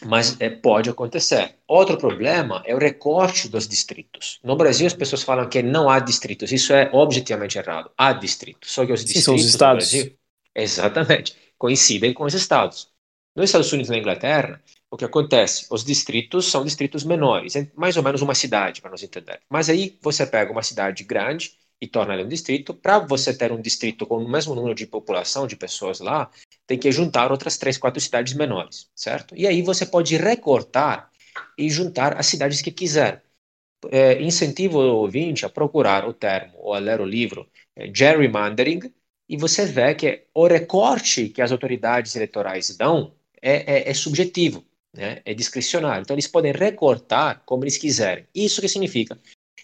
Mas é, pode acontecer. Outro problema é o recorte dos distritos. No Brasil, as pessoas falam que não há distritos. Isso é objetivamente errado. Há distritos. Só que os distritos Sim, são os estados. Brasil, exatamente, coincidem com os estados. Nos Estados Unidos e na Inglaterra, o que acontece? Os distritos são distritos menores, mais ou menos uma cidade, para nos entender. Mas aí você pega uma cidade grande e torna ele um distrito. Para você ter um distrito com o mesmo número de população, de pessoas lá, tem que juntar outras três, quatro cidades menores, certo? E aí você pode recortar e juntar as cidades que quiser. É, incentivo o ouvinte a procurar o termo ou a ler o livro é, gerrymandering e você vê que o recorte que as autoridades eleitorais dão é, é, é subjetivo, né? é discricionário. Então eles podem recortar como eles quiserem. Isso que significa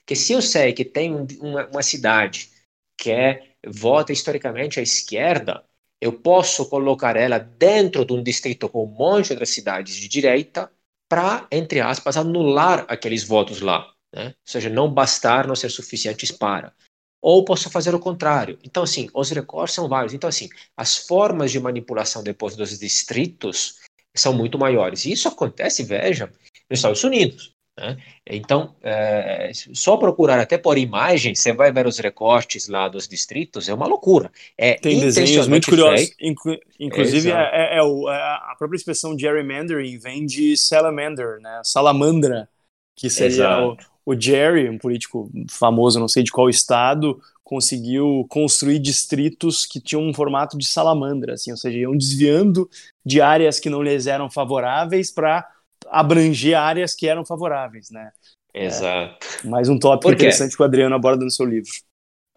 que se eu sei que tem uma, uma cidade que é, vota historicamente à esquerda, eu posso colocar ela dentro de um distrito com um monte de outras cidades de direita para, entre aspas, anular aqueles votos lá. Né? Ou seja, não bastar, não ser suficientes para. Ou posso fazer o contrário. Então, assim, os recortes são vários. Então, assim, as formas de manipulação depois dos distritos são muito maiores. E isso acontece, veja, nos Estados Unidos. Né? Então, é, só procurar até por imagem, você vai ver os recortes lá dos distritos, é uma loucura. É Tem desenhos muito curiosos. Inclu inclusive, é, é, o, é a própria expressão gerrymandering vem de salamander, né? salamandra, que seria o, o, Jerry, um político famoso, não sei de qual estado, conseguiu construir distritos que tinham um formato de salamandra, assim, ou seja, iam desviando de áreas que não lhes eram favoráveis para abranger áreas que eram favoráveis, né? Exato. É, mais um tópico interessante que o Adriano aborda no seu livro.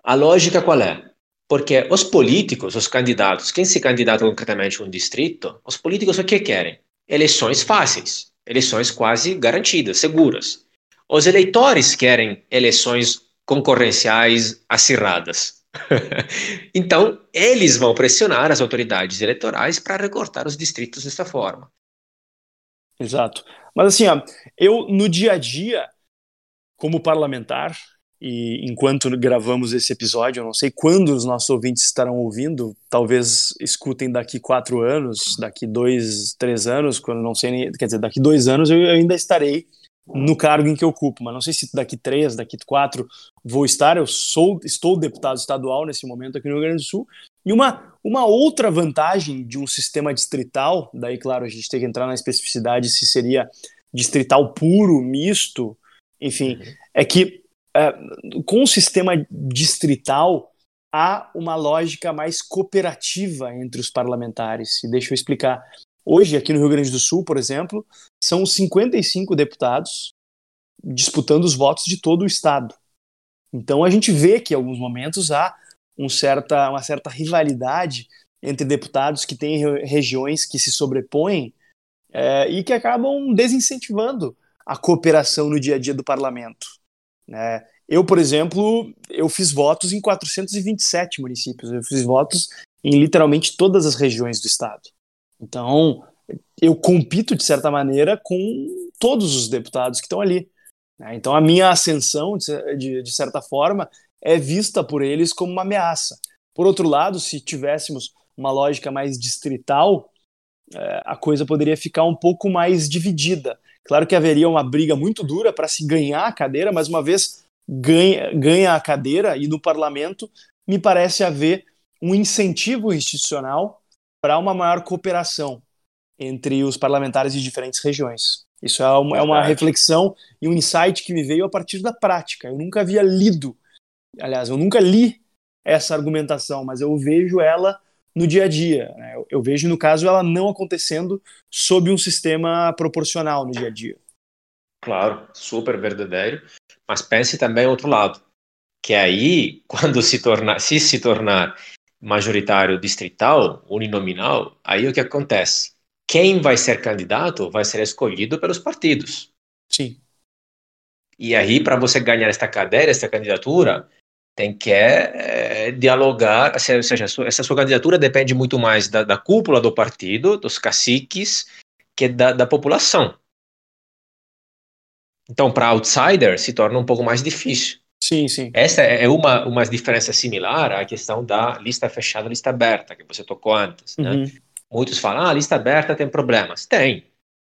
A lógica qual é? Porque os políticos, os candidatos, quem se candidata concretamente a um distrito, os políticos o que querem? Eleições fáceis, eleições quase garantidas, seguras. Os eleitores querem eleições concorrenciais acirradas. (laughs) então, eles vão pressionar as autoridades eleitorais para recortar os distritos dessa forma. Exato. Mas assim, ó, eu no dia a dia, como parlamentar, e enquanto gravamos esse episódio, eu não sei quando os nossos ouvintes estarão ouvindo, talvez escutem daqui quatro anos, daqui dois, três anos, quando não sei nem, quer dizer, daqui dois anos eu ainda estarei no cargo em que ocupo, mas não sei se daqui três, daqui quatro vou estar. Eu sou, estou deputado estadual nesse momento aqui no Rio Grande do Sul. E uma, uma outra vantagem de um sistema distrital, daí, claro, a gente tem que entrar na especificidade se seria distrital puro, misto, enfim, uhum. é que é, com o sistema distrital há uma lógica mais cooperativa entre os parlamentares. E deixa eu explicar. Hoje, aqui no Rio Grande do Sul, por exemplo, são 55 deputados disputando os votos de todo o estado. Então a gente vê que em alguns momentos há um certa, uma certa rivalidade entre deputados que têm regiões que se sobrepõem é, e que acabam desincentivando a cooperação no dia a dia do parlamento. Né? Eu, por exemplo, eu fiz votos em 427 municípios, eu fiz votos em literalmente todas as regiões do estado. Então, eu compito, de certa maneira, com todos os deputados que estão ali. Né? Então, a minha ascensão, de, de certa forma, é vista por eles como uma ameaça. Por outro lado, se tivéssemos uma lógica mais distrital, é, a coisa poderia ficar um pouco mais dividida. Claro que haveria uma briga muito dura para se ganhar a cadeira, mas uma vez ganha, ganha a cadeira e no parlamento, me parece haver um incentivo institucional para uma maior cooperação entre os parlamentares de diferentes regiões. Isso é uma, é uma, reflexão e um insight que me veio a partir da prática. Eu nunca havia lido, aliás, eu nunca li essa argumentação, mas eu vejo ela no dia a dia. Né? Eu, eu, vejo, no caso, ela não acontecendo sob um sistema proporcional no dia a dia. Claro, super verdadeiro. Mas pense também outro lado, que aí, (laughs) quando se tornar, se se tornar majoritário distrital, uninominal, aí o que acontece? Quem vai ser candidato vai ser escolhido pelos partidos. Sim. E aí, para você ganhar esta cadeira, esta candidatura, tem que é, dialogar, ou seja, essa sua candidatura depende muito mais da, da cúpula do partido, dos caciques, que da, da população. Então, para outsider, se torna um pouco mais difícil. Sim, sim. Essa é uma, uma diferença similar à questão da lista fechada lista aberta, que você tocou antes. Né? Uhum. Muitos falam, ah, a lista aberta tem problemas. Tem.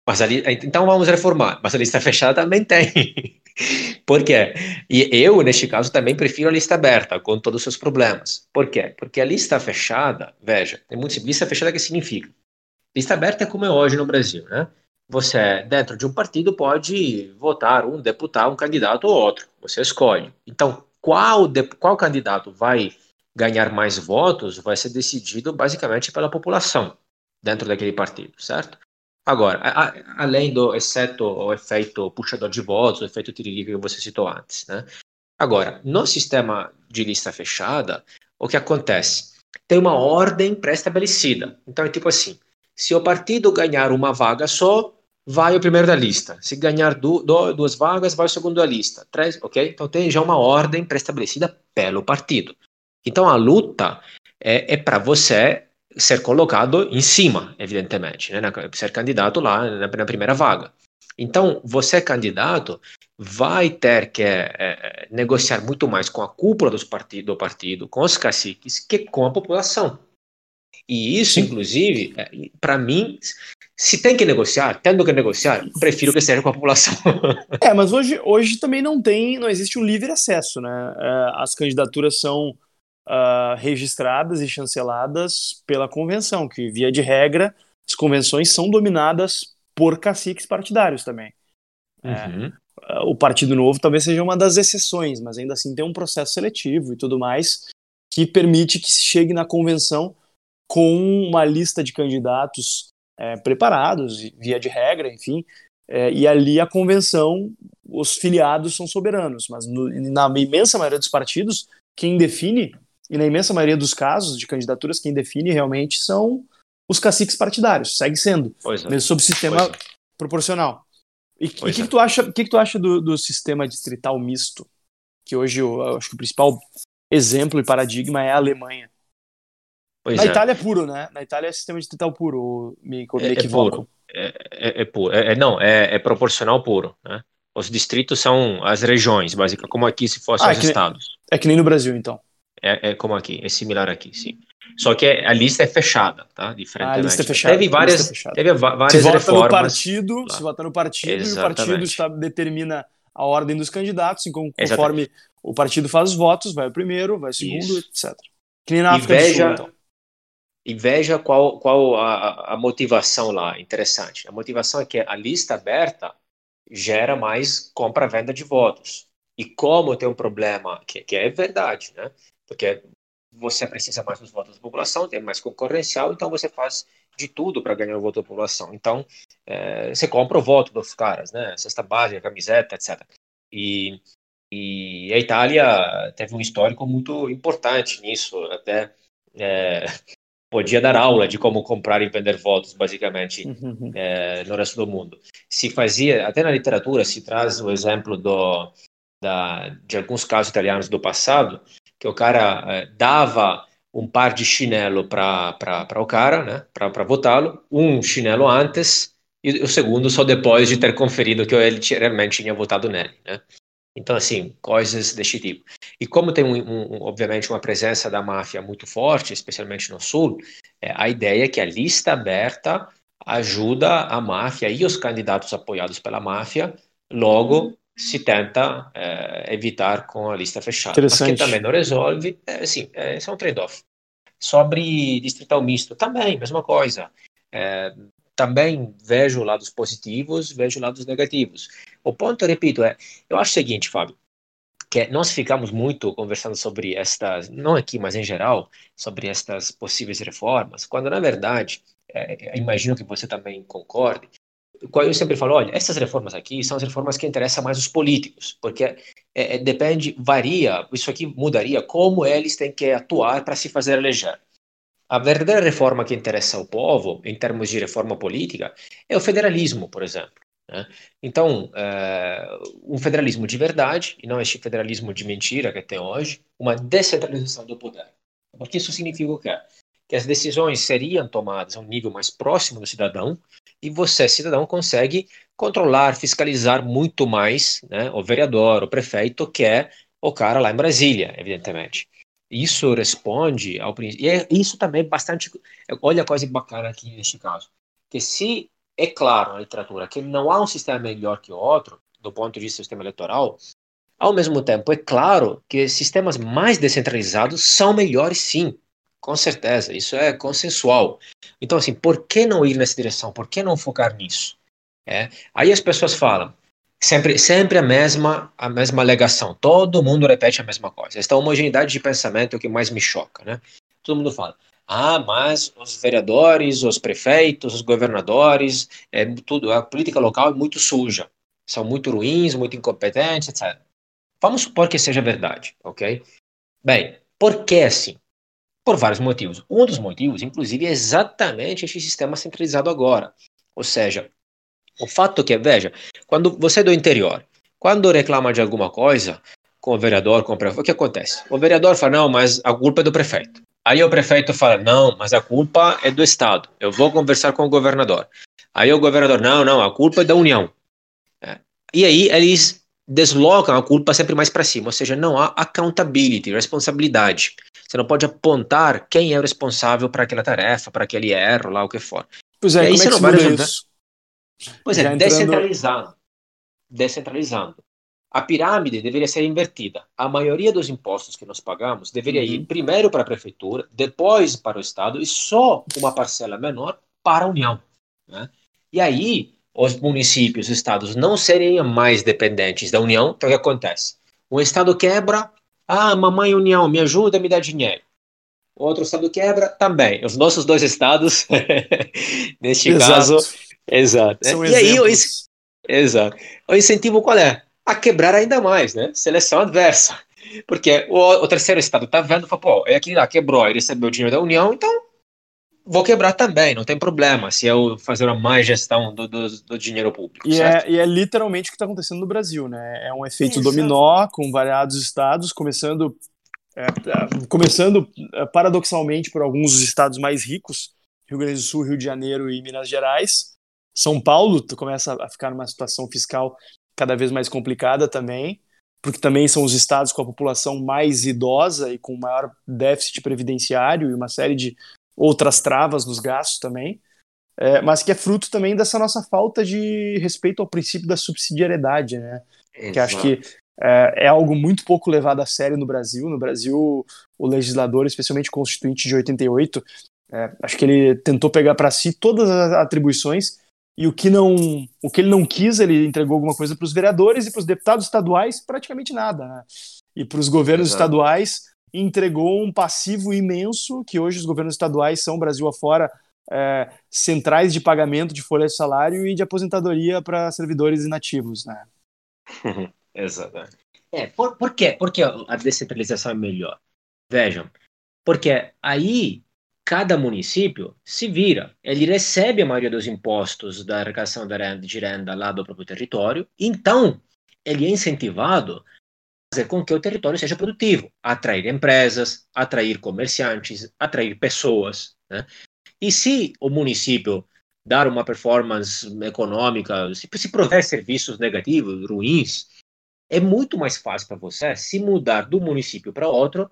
Mas ali, então vamos reformar. Mas a lista (laughs) fechada também tem. (laughs) Por quê? E eu, neste caso, também prefiro a lista aberta, com todos os seus problemas. Por quê? Porque a lista fechada, veja, tem muito lista fechada que significa? Lista aberta é como é hoje no Brasil, né? Você, dentro de um partido, pode votar um deputado, um candidato ou outro. Você escolhe. Então, qual, de, qual candidato vai ganhar mais votos vai ser decidido basicamente pela população dentro daquele partido, certo? Agora, a, a, além do, exceto o efeito puxador de votos, o efeito tiririca que você citou antes, né? Agora, no sistema de lista fechada, o que acontece? Tem uma ordem pré-estabelecida. Então é tipo assim: se o partido ganhar uma vaga só, vai o primeiro da lista. Se ganhar du duas vagas, vai o segundo da lista. Três, ok? Então tem já uma ordem pré-estabelecida pelo partido. Então a luta é, é para você ser colocado em cima, evidentemente, né? ser candidato lá na, na, primeira vaga. Então, você candidato vai ter que é, é, negociar muito mais com a cúpula dos partido, do partido, com os caciques, que com a população. E isso, inclusive, é, para mim, se tem que negociar, tendo que negociar, prefiro que seja com a população. (laughs) é, mas hoje, hoje também não tem, não existe um livre acesso, né? É, as candidaturas são uh, registradas e chanceladas pela convenção, que via de regra as convenções são dominadas por caciques partidários também. É, uhum. o Partido Novo talvez seja uma das exceções, mas ainda assim tem um processo seletivo e tudo mais que permite que se chegue na convenção com uma lista de candidatos é, preparados, via de regra, enfim, é, e ali a convenção, os filiados são soberanos, mas no, na imensa maioria dos partidos, quem define, e na imensa maioria dos casos de candidaturas, quem define realmente são os caciques partidários, segue sendo, pois é. mesmo sob sistema é. proporcional. E o que, que, que, tu acha, que, que tu acha do, do sistema distrital misto? Que hoje eu, eu, acho que o principal exemplo e paradigma é a Alemanha. Pois Na é. Itália é puro, né? Na Itália é sistema distrital puro, me, me é, equivoco? É puro. É, é, puro. É, não, é, é proporcional puro, né? Os distritos são as regiões, basicamente, como aqui se fossem ah, os estados. é que nem no Brasil, então. É, é como aqui, é similar aqui, sim. Só que a lista é fechada, tá? Diferentemente. Ah, a lista é fechada. Teve várias, fechada. teve várias se reformas. Vota no partido, se vota no partido Exatamente. e o partido está, determina a ordem dos candidatos, e conforme Exatamente. o partido faz os votos, vai o primeiro, vai o segundo, Isso. etc. Que nem na África e veja, do Sul, então. E veja qual, qual a, a motivação lá, interessante. A motivação é que a lista aberta gera mais compra-venda de votos. E como tem um problema, que, que é verdade, né? Porque você precisa mais dos votos da população, tem mais concorrencial, então você faz de tudo para ganhar o voto da população. Então, é, você compra o voto dos caras, né? Cesta básica, camiseta, etc. E, e a Itália teve um histórico muito importante nisso, até é, podia dar aula de como comprar e vender votos, basicamente, uhum. é, no resto do mundo. Se fazia, até na literatura, se traz o exemplo do, da, de alguns casos italianos do passado, que o cara é, dava um par de chinelo para o cara, né, para votá-lo, um chinelo antes e o segundo só depois de ter conferido que ele realmente tinha votado nele, né? Então, assim, coisas desse tipo. E como tem, um, um, obviamente, uma presença da máfia muito forte, especialmente no Sul, é, a ideia é que a lista aberta ajuda a máfia e os candidatos apoiados pela máfia logo se tenta é, evitar com a lista fechada. Mas que também não resolve, é, sim, é, esse é um trade-off. Sobre distrital misto, também, mesma coisa. É, também vejo lados positivos, vejo lados negativos. O ponto, repito, é, eu acho o seguinte, Fábio, que é, nós ficamos muito conversando sobre estas, não aqui, mas em geral, sobre estas possíveis reformas, quando na verdade, é, imagino que você também concorde, eu sempre falo, olha, essas reformas aqui são as reformas que interessam mais os políticos, porque é, é, depende, varia, isso aqui mudaria como eles têm que atuar para se fazer eleger. A verdadeira reforma que interessa ao povo, em termos de reforma política, é o federalismo, por exemplo. Né? Então, é, um federalismo de verdade, e não este federalismo de mentira que tem hoje, uma descentralização do poder. Porque isso significa o quê? Que as decisões seriam tomadas a um nível mais próximo do cidadão, e você, cidadão, consegue controlar, fiscalizar muito mais né, o vereador, o prefeito, que é o cara lá em Brasília, evidentemente. Isso responde ao princípio. E é, isso também é bastante. Olha a coisa bacana aqui neste caso. Que se é claro na literatura que não há um sistema melhor que o outro, do ponto de vista do sistema eleitoral, ao mesmo tempo é claro que sistemas mais descentralizados são melhores sim. Com certeza, isso é consensual. Então, assim, por que não ir nessa direção? Por que não focar nisso? É. Aí as pessoas falam, sempre, sempre a mesma, a mesma alegação. Todo mundo repete a mesma coisa. Esta homogeneidade de pensamento é o que mais me choca, né? Todo mundo fala, ah, mas os vereadores, os prefeitos, os governadores, é tudo, a política local é muito suja, são muito ruins, muito incompetentes, etc. Vamos supor que seja verdade, ok? Bem, por que assim? Por vários motivos. Um dos motivos, inclusive, é exatamente esse sistema centralizado agora. Ou seja, o fato que, veja, quando você é do interior, quando reclama de alguma coisa com o vereador, com o prefeito, o que acontece? O vereador fala, não, mas a culpa é do prefeito. Aí o prefeito fala, não, mas a culpa é do Estado. Eu vou conversar com o governador. Aí o governador, não, não, a culpa é da União. É. E aí eles deslocam a culpa sempre mais para cima, ou seja, não há accountability, responsabilidade. Você não pode apontar quem é o responsável para aquela tarefa, para aquele erro, lá o que for. Pois é, e como é que não vai resolver. Isso? Pois é, descentralizando. Descentralizando. A pirâmide deveria ser invertida. A maioria dos impostos que nós pagamos deveria uhum. ir primeiro para a prefeitura, depois para o Estado e só uma parcela menor para a União. Né? E aí os municípios, os estados não serem mais dependentes da União, então o que acontece? Um estado quebra, ah, mamãe União, me ajuda, me dá dinheiro. Outro estado quebra, também. Os nossos dois estados, (laughs) neste exato. caso, exato. São e exemplos. aí, o, exato. O incentivo qual é? A quebrar ainda mais, né? Seleção adversa. Porque o, o terceiro estado tá vendo, fala, pô, é aquele lá quebrou e recebeu dinheiro da União, então vou quebrar também, não tem problema se eu fazer uma má gestão do, do, do dinheiro público. E é, e é, literalmente o que está acontecendo no Brasil, né? É um efeito Exato. dominó com variados estados, começando, é, é, começando é, paradoxalmente por alguns dos estados mais ricos, Rio Grande do Sul, Rio de Janeiro e Minas Gerais. São Paulo começa a ficar numa situação fiscal cada vez mais complicada também, porque também são os estados com a população mais idosa e com maior déficit previdenciário e uma série de outras travas nos gastos também, é, mas que é fruto também dessa nossa falta de respeito ao princípio da subsidiariedade, né? Exato. Que acho que é, é, algo muito pouco levado a sério no Brasil. No Brasil, o legislador, especialmente o constituinte de 88, é, acho que ele tentou pegar para si todas as atribuições e o que não, o que ele não quis, ele entregou alguma coisa para os vereadores e para os deputados estaduais, praticamente nada. Né? E para os governos Exato. estaduais, entregou um passivo imenso, que hoje os governos estaduais são, Brasil afora, é, centrais de pagamento de folha de salário e de aposentadoria para servidores inativos. Né? (laughs) Exato. É, por, por quê? Porque a descentralização é melhor. Vejam, porque aí cada município se vira. Ele recebe a maioria dos impostos da arrecadação de renda lá do próprio território, então ele é incentivado fazer com que o território seja produtivo, atrair empresas, atrair comerciantes, atrair pessoas. Né? E se o município dar uma performance econômica, se, se prover serviços negativos, ruins, é muito mais fácil para você se mudar do município para outro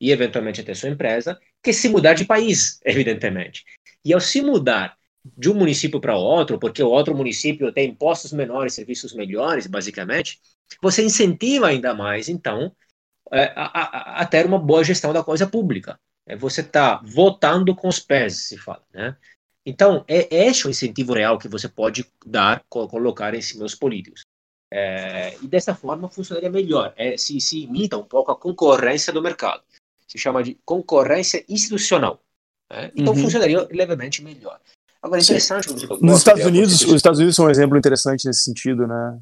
e eventualmente ter sua empresa, que se mudar de país, evidentemente. E ao se mudar de um município para outro, porque o outro município tem impostos menores, serviços melhores, basicamente, você incentiva ainda mais, então, é, a, a, a, ter uma boa gestão da coisa pública. É, você está votando com os pés, se fala, né? Então, é este o incentivo real que você pode dar, colocar em cima dos políticos. É, e dessa forma funcionaria melhor. É, se, se imita um pouco a concorrência do mercado. Se chama de concorrência institucional. Né? Então uhum. funcionaria levemente melhor. Agora, interessante. Nos Estados Unidos, os Estados Unidos são um exemplo interessante nesse sentido, né?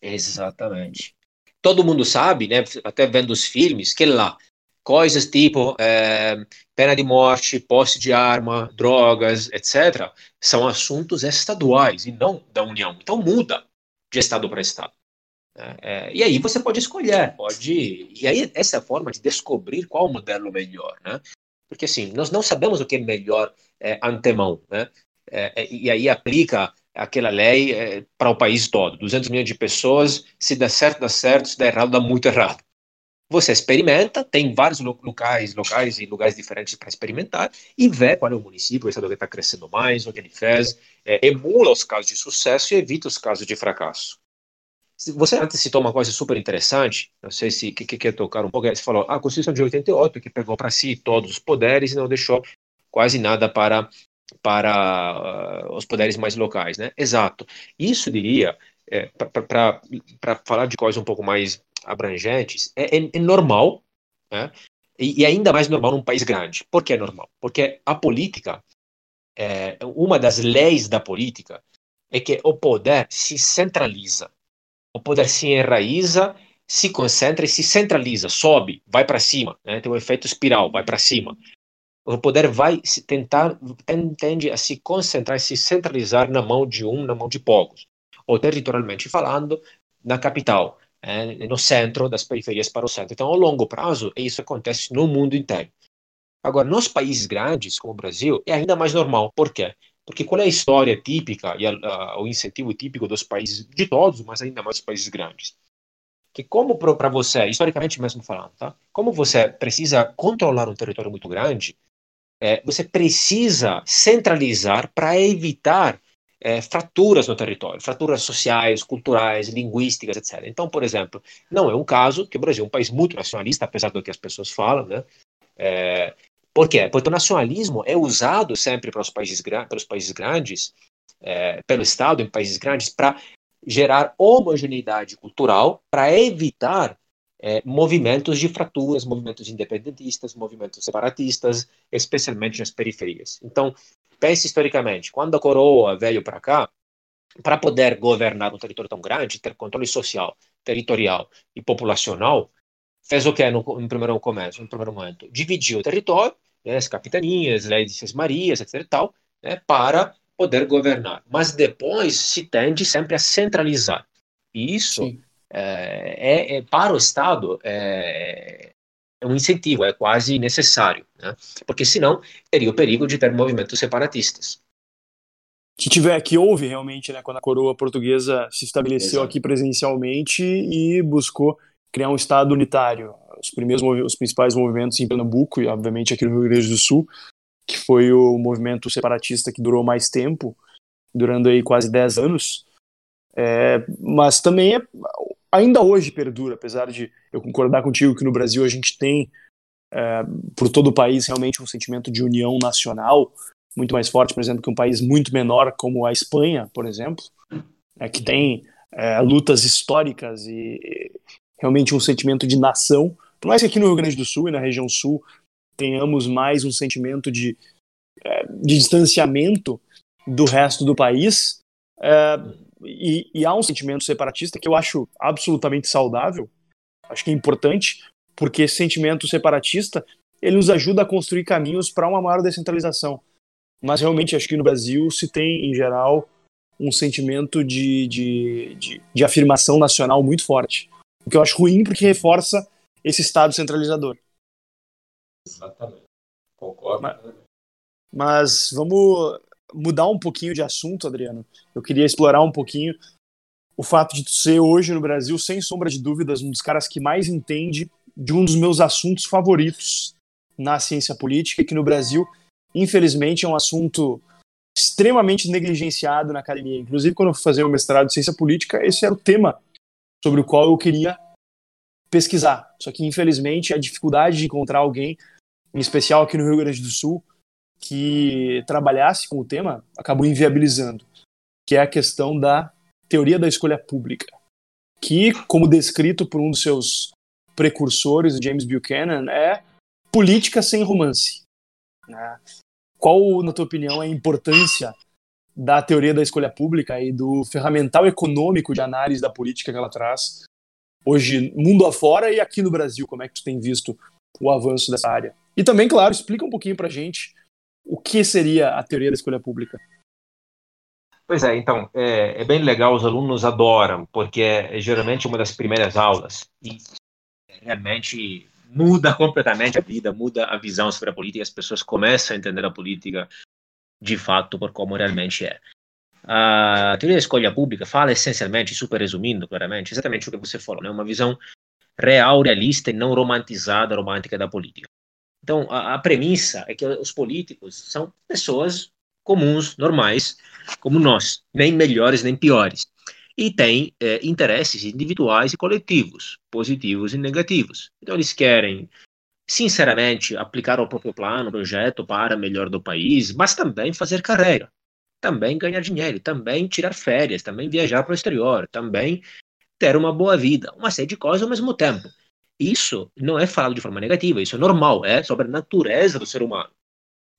Exatamente. Todo mundo sabe, né, até vendo os filmes, que lá, coisas tipo é, pena de morte, posse de arma, drogas, etc., são assuntos estaduais e não da União. Então muda de estado para estado. É, é, e aí você pode escolher, pode. E aí essa é a forma de descobrir qual o modelo melhor, né? Porque assim, nós não sabemos o que é melhor é, antemão, né? É, é, e aí aplica aquela lei é, para o país todo. 200 milhões de pessoas, se dá certo, dá certo, se dá errado, dá muito errado. Você experimenta, tem vários locais, locais e lugares diferentes para experimentar e vê qual é o município, o estado que está crescendo mais, o que ele fez, emula os casos de sucesso e evita os casos de fracasso. Você antes citou uma coisa super interessante, não sei se que, que quer tocar um pouco, você falou ah, a Constituição de 88 que pegou para si todos os poderes e não deixou quase nada para para uh, os poderes mais locais, né? Exato. Isso diria, é, para falar de coisas um pouco mais abrangentes, é, é, é normal, né? E, e, ainda mais normal num país grande. Por que é normal? Porque a política, é, uma das leis da política é que o poder se centraliza, o poder se enraiza, se concentra e se centraliza, sobe, vai para cima, né? tem um efeito espiral, vai para cima o poder vai se tentar, tende a se concentrar, se centralizar na mão de um, na mão de poucos. Ou territorialmente falando, na capital, é, no centro, das periferias para o centro. Então, ao longo prazo, isso acontece no mundo inteiro. Agora, nos países grandes, como o Brasil, é ainda mais normal. Por quê? Porque qual é a história típica e a, a, o incentivo típico dos países, de todos, mas ainda mais dos países grandes? Que como para você, historicamente mesmo falando, tá? como você precisa controlar um território muito grande, é, você precisa centralizar para evitar é, fraturas no território, fraturas sociais, culturais, linguísticas, etc. Então, por exemplo, não é um caso que o Brasil é um país muito nacionalista, apesar do que as pessoas falam, né? É, por quê? Porque o nacionalismo é usado sempre para os países, pelos países grandes é, pelo Estado em países grandes para gerar homogeneidade cultural, para evitar é, movimentos de fraturas, movimentos independentistas, movimentos separatistas, especialmente nas periferias. Então, pense historicamente, quando a coroa veio para cá, para poder governar um território tão grande, ter controle social, territorial e populacional, fez o que no, no, primeiro começo, no primeiro momento? Dividiu o território, né, as capitanias, leis de Seis Marias, etc. Tal, né, para poder governar. Mas depois se tende sempre a centralizar. E isso é, é, é, para o Estado é, é, um incentivo, é quase necessário, né? porque senão teria o perigo de ter movimentos separatistas. Que tiver, que houve realmente, né, quando a coroa portuguesa se estabeleceu Exato. aqui presencialmente e buscou criar um Estado unitário. Os primeiros, os principais movimentos em Pernambuco e, obviamente, aqui no Rio Grande do Sul, que foi o movimento separatista que durou mais tempo, durando aí quase 10 anos. É, mas também é, ainda hoje perdura, apesar de eu concordar contigo que no Brasil a gente tem, é, por todo o país, realmente um sentimento de união nacional muito mais forte, por exemplo, que um país muito menor como a Espanha, por exemplo, é, que tem é, lutas históricas e realmente um sentimento de nação. Por mais que aqui no Rio Grande do Sul e na região sul tenhamos mais um sentimento de, é, de distanciamento do resto do país, é, e, e há um sentimento separatista que eu acho absolutamente saudável, acho que é importante, porque esse sentimento separatista ele nos ajuda a construir caminhos para uma maior descentralização. Mas realmente acho que no Brasil se tem, em geral, um sentimento de, de, de, de afirmação nacional muito forte. O que eu acho ruim porque reforça esse Estado centralizador. Exatamente. Concordo. Mas, mas vamos mudar um pouquinho de assunto, Adriano. Eu queria explorar um pouquinho o fato de tu ser hoje no Brasil, sem sombra de dúvidas, um dos caras que mais entende de um dos meus assuntos favoritos na ciência política, que no Brasil, infelizmente, é um assunto extremamente negligenciado na academia. Inclusive, quando eu fui fazer o mestrado em ciência política, esse era o tema sobre o qual eu queria pesquisar. Só que, infelizmente, a dificuldade de encontrar alguém, em especial aqui no Rio Grande do Sul, que trabalhasse com o tema acabou inviabilizando, que é a questão da teoria da escolha pública, que, como descrito por um dos seus precursores, James Buchanan, é política sem romance. Né? Qual, na tua opinião, é a importância da teoria da escolha pública e do ferramental econômico de análise da política que ela traz hoje, mundo afora e aqui no Brasil? Como é que tu tem visto o avanço dessa área? E também, claro, explica um pouquinho pra gente o que seria a teoria da escolha pública? Pois é, então, é, é bem legal, os alunos adoram, porque é, é geralmente uma das primeiras aulas e realmente muda completamente a vida, muda a visão sobre a política, as pessoas começam a entender a política de fato por como realmente é. A teoria da escolha pública fala essencialmente, super resumindo claramente, exatamente o que você falou, né? uma visão real, realista e não romantizada, romântica da política. Então, a, a premissa é que os políticos são pessoas comuns, normais, como nós, nem melhores nem piores. E têm é, interesses individuais e coletivos, positivos e negativos. Então, eles querem, sinceramente, aplicar o próprio plano, projeto para melhor do país, mas também fazer carreira, também ganhar dinheiro, também tirar férias, também viajar para o exterior, também ter uma boa vida, uma série de coisas ao mesmo tempo. Isso não é falado de forma negativa, isso é normal, é sobre a natureza do ser humano.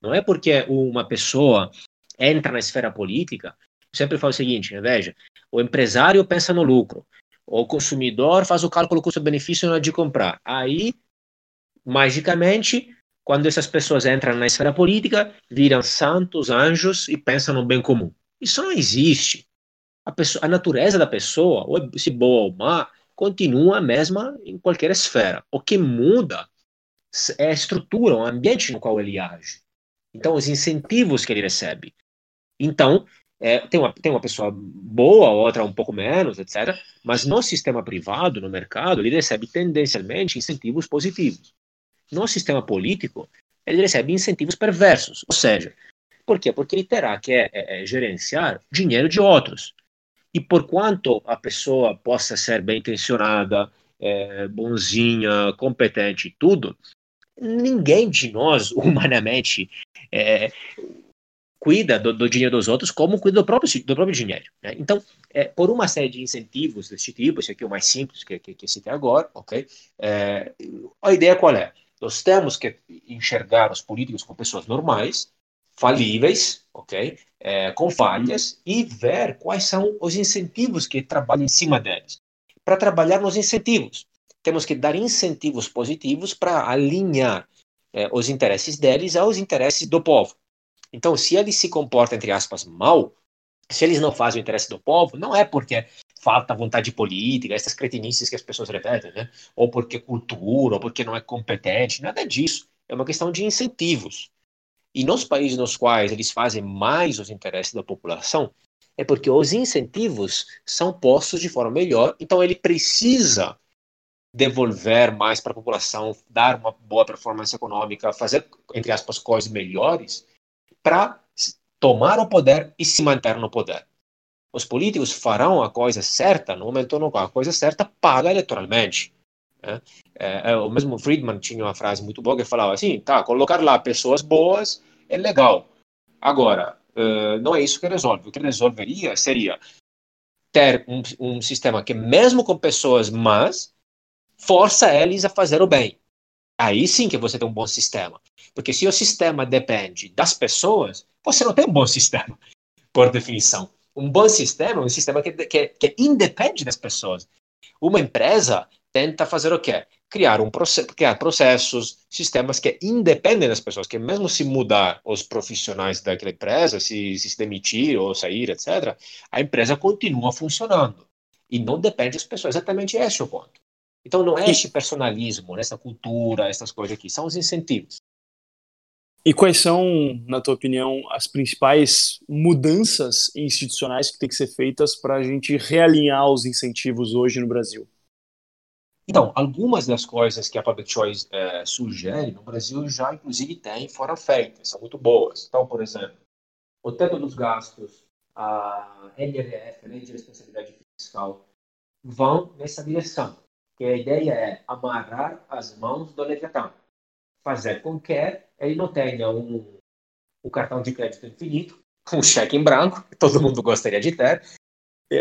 Não é porque uma pessoa entra na esfera política, eu sempre falo o seguinte, veja, o empresário pensa no lucro, o consumidor faz o cálculo custo-benefício na hora de comprar. Aí, magicamente, quando essas pessoas entram na esfera política, viram santos, anjos e pensam no bem comum. Isso não existe. A, pessoa, a natureza da pessoa, se boa ou má, continua a mesma em qualquer esfera. O que muda é a estrutura, o ambiente no qual ele age. Então, os incentivos que ele recebe. Então, é, tem, uma, tem uma pessoa boa, outra um pouco menos, etc. Mas no sistema privado, no mercado, ele recebe tendencialmente incentivos positivos. No sistema político, ele recebe incentivos perversos. Ou seja, por quê? Porque ele terá que é, é, gerenciar dinheiro de outros. E por quanto a pessoa possa ser bem intencionada, é, bonzinha, competente e tudo, ninguém de nós, (laughs) humanamente, é, cuida do, do, dinheiro dos outros como cuida do próprio, do próprio dinheiro. Né? Então, é, por uma série de incentivos desse tipo, esse aqui é o mais simples que, que, que citei agora, ok? É, a ideia qual é? Nós temos que enxergar os políticos como pessoas normais, falíveis, ok? É, com falhas, e ver quais são os incentivos que trabalham em cima deles. Para trabalhar nos incentivos, temos que dar incentivos positivos para alinhar é, os interesses deles aos interesses do povo. Então, se eles se comportam, entre aspas, mal, se eles não fazem o interesse do povo, não é porque falta vontade política, essas cretinices que as pessoas repetem, né? Ou porque cultura, ou porque não é competente, nada disso. É uma questão de incentivos. E nos países nos quais eles fazem mais os interesses da população, é porque os incentivos são postos de forma melhor, então ele precisa devolver mais para a população, dar uma boa performance econômica, fazer, entre aspas, coisas melhores, para tomar o poder e se manter no poder. Os políticos farão a coisa certa no momento no qual a coisa certa paga eleitoralmente. Né? É, é, o mesmo Friedman tinha uma frase muito boa que falava assim: tá, colocar lá pessoas boas é legal. Agora, uh, não é isso que resolve. O que resolveria seria ter um, um sistema que, mesmo com pessoas más, força eles a fazer o bem. Aí sim que você tem um bom sistema. Porque se o sistema depende das pessoas, você não tem um bom (laughs) sistema, por definição. Um bom sistema é um sistema que, que, que independe das pessoas. Uma empresa tenta fazer o quê? Criar, um criar processos, sistemas que independem das pessoas, que mesmo se mudar os profissionais daquela empresa, se, se demitir ou sair, etc., a empresa continua funcionando. E não depende das pessoas. Exatamente esse é o ponto. Então não é esse personalismo, essa cultura, essas coisas aqui, são os incentivos. E quais são, na tua opinião, as principais mudanças institucionais que têm que ser feitas para a gente realinhar os incentivos hoje no Brasil? Então, algumas das coisas que a Public Choice é, sugere no Brasil já, inclusive, tem, foram feitas, são muito boas. Então, por exemplo, o teto dos gastos, a LRF, a Lei de Responsabilidade Fiscal, vão nessa direção. Que a ideia é amarrar as mãos do Leviatã fazer com que ele não tenha um, um cartão de crédito infinito, um cheque em branco, que todo (laughs) mundo gostaria de ter,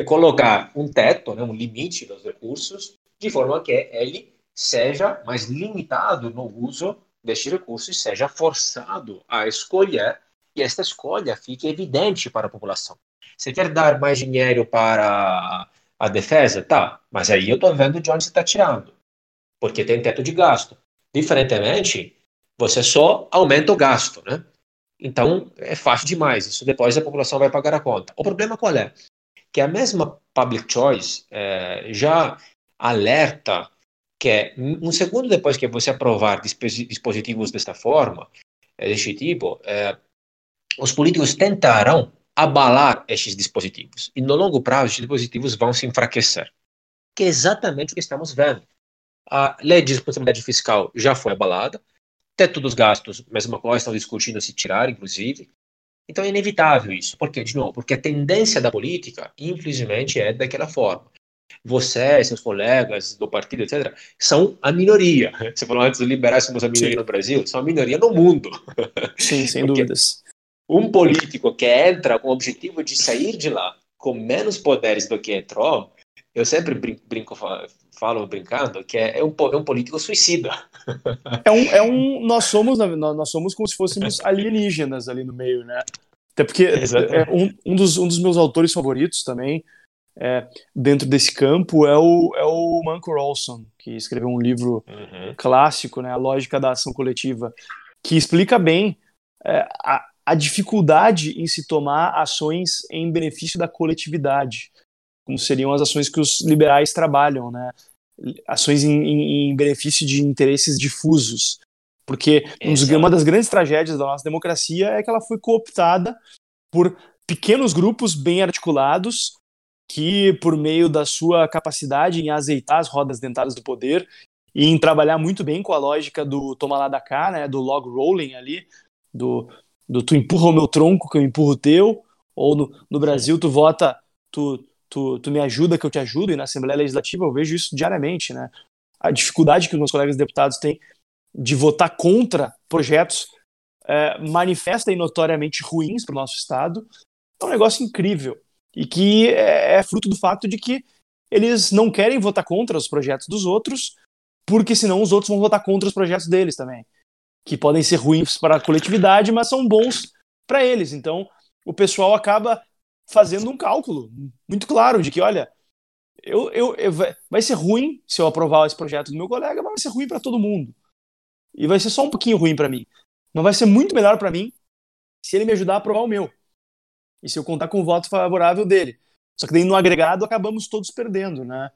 colocar um teto, né, um limite dos recursos, de forma que ele seja mais limitado no uso deste recurso e seja forçado a escolher, e esta escolha fique evidente para a população. Você quer dar mais dinheiro para a defesa? Tá, mas aí eu estou vendo de onde você está tirando, porque tem teto de gasto. Diferentemente, você só aumenta o gasto, né? Então, é fácil demais. Isso depois a população vai pagar a conta. O problema qual é? Que a mesma Public Choice é, já alerta que um segundo depois que você aprovar dispositivos desta forma, é, deste tipo, é, os políticos tentarão abalar esses dispositivos. E no longo prazo, esses dispositivos vão se enfraquecer. Que é exatamente o que estamos vendo. A lei de responsabilidade fiscal já foi abalada, teto dos gastos, mesma coisa, estão discutindo se tirar, inclusive. Então é inevitável isso. Por quê? De novo, porque a tendência da política, infelizmente, é daquela forma. Você, seus colegas do partido, etc., são a minoria. (laughs) Você falou antes, os liberais somos a minoria Sim. no Brasil, são a minoria no mundo. (laughs) Sim, sem dúvidas. Um político que entra com o objetivo de sair de lá com menos poderes do que entrou, eu sempre brinco, brinco falo brincando que é, é, um, é um político suicida. (laughs) É um, é um nós somos nós somos como se fôssemos alienígenas ali no meio, né? Até porque é, um, um, dos, um dos meus autores favoritos também é, dentro desse campo é o, é o Manco Rawson, que escreveu um livro uhum. clássico, né, A Lógica da Ação Coletiva, que explica bem é, a, a dificuldade em se tomar ações em benefício da coletividade como seriam as ações que os liberais trabalham, né? Ações em, em, em benefício de interesses difusos. Porque uma das grandes tragédias da nossa democracia é que ela foi cooptada por pequenos grupos bem articulados que, por meio da sua capacidade em azeitar as rodas dentadas do poder e em trabalhar muito bem com a lógica do toma lá da cá, né, do log rolling ali, do, do tu empurra o meu tronco que eu empurro o teu, ou no, no Brasil tu vota, tu, tu, tu me ajuda que eu te ajudo, e na Assembleia Legislativa eu vejo isso diariamente, né? A dificuldade que os meus colegas deputados têm de votar contra projetos é, manifesta e notoriamente ruins para o nosso Estado, é um negócio incrível. E que é, é fruto do fato de que eles não querem votar contra os projetos dos outros, porque senão os outros vão votar contra os projetos deles também. Que podem ser ruins para a coletividade, mas são bons para eles. Então, o pessoal acaba fazendo um cálculo muito claro de que, olha, eu, eu, eu, vai ser ruim se eu aprovar esse projeto do meu colega, mas vai ser ruim para todo mundo. E vai ser só um pouquinho ruim para mim. Mas vai ser muito melhor para mim se ele me ajudar a aprovar o meu. E se eu contar com o voto favorável dele. Só que daí no agregado acabamos todos perdendo, né?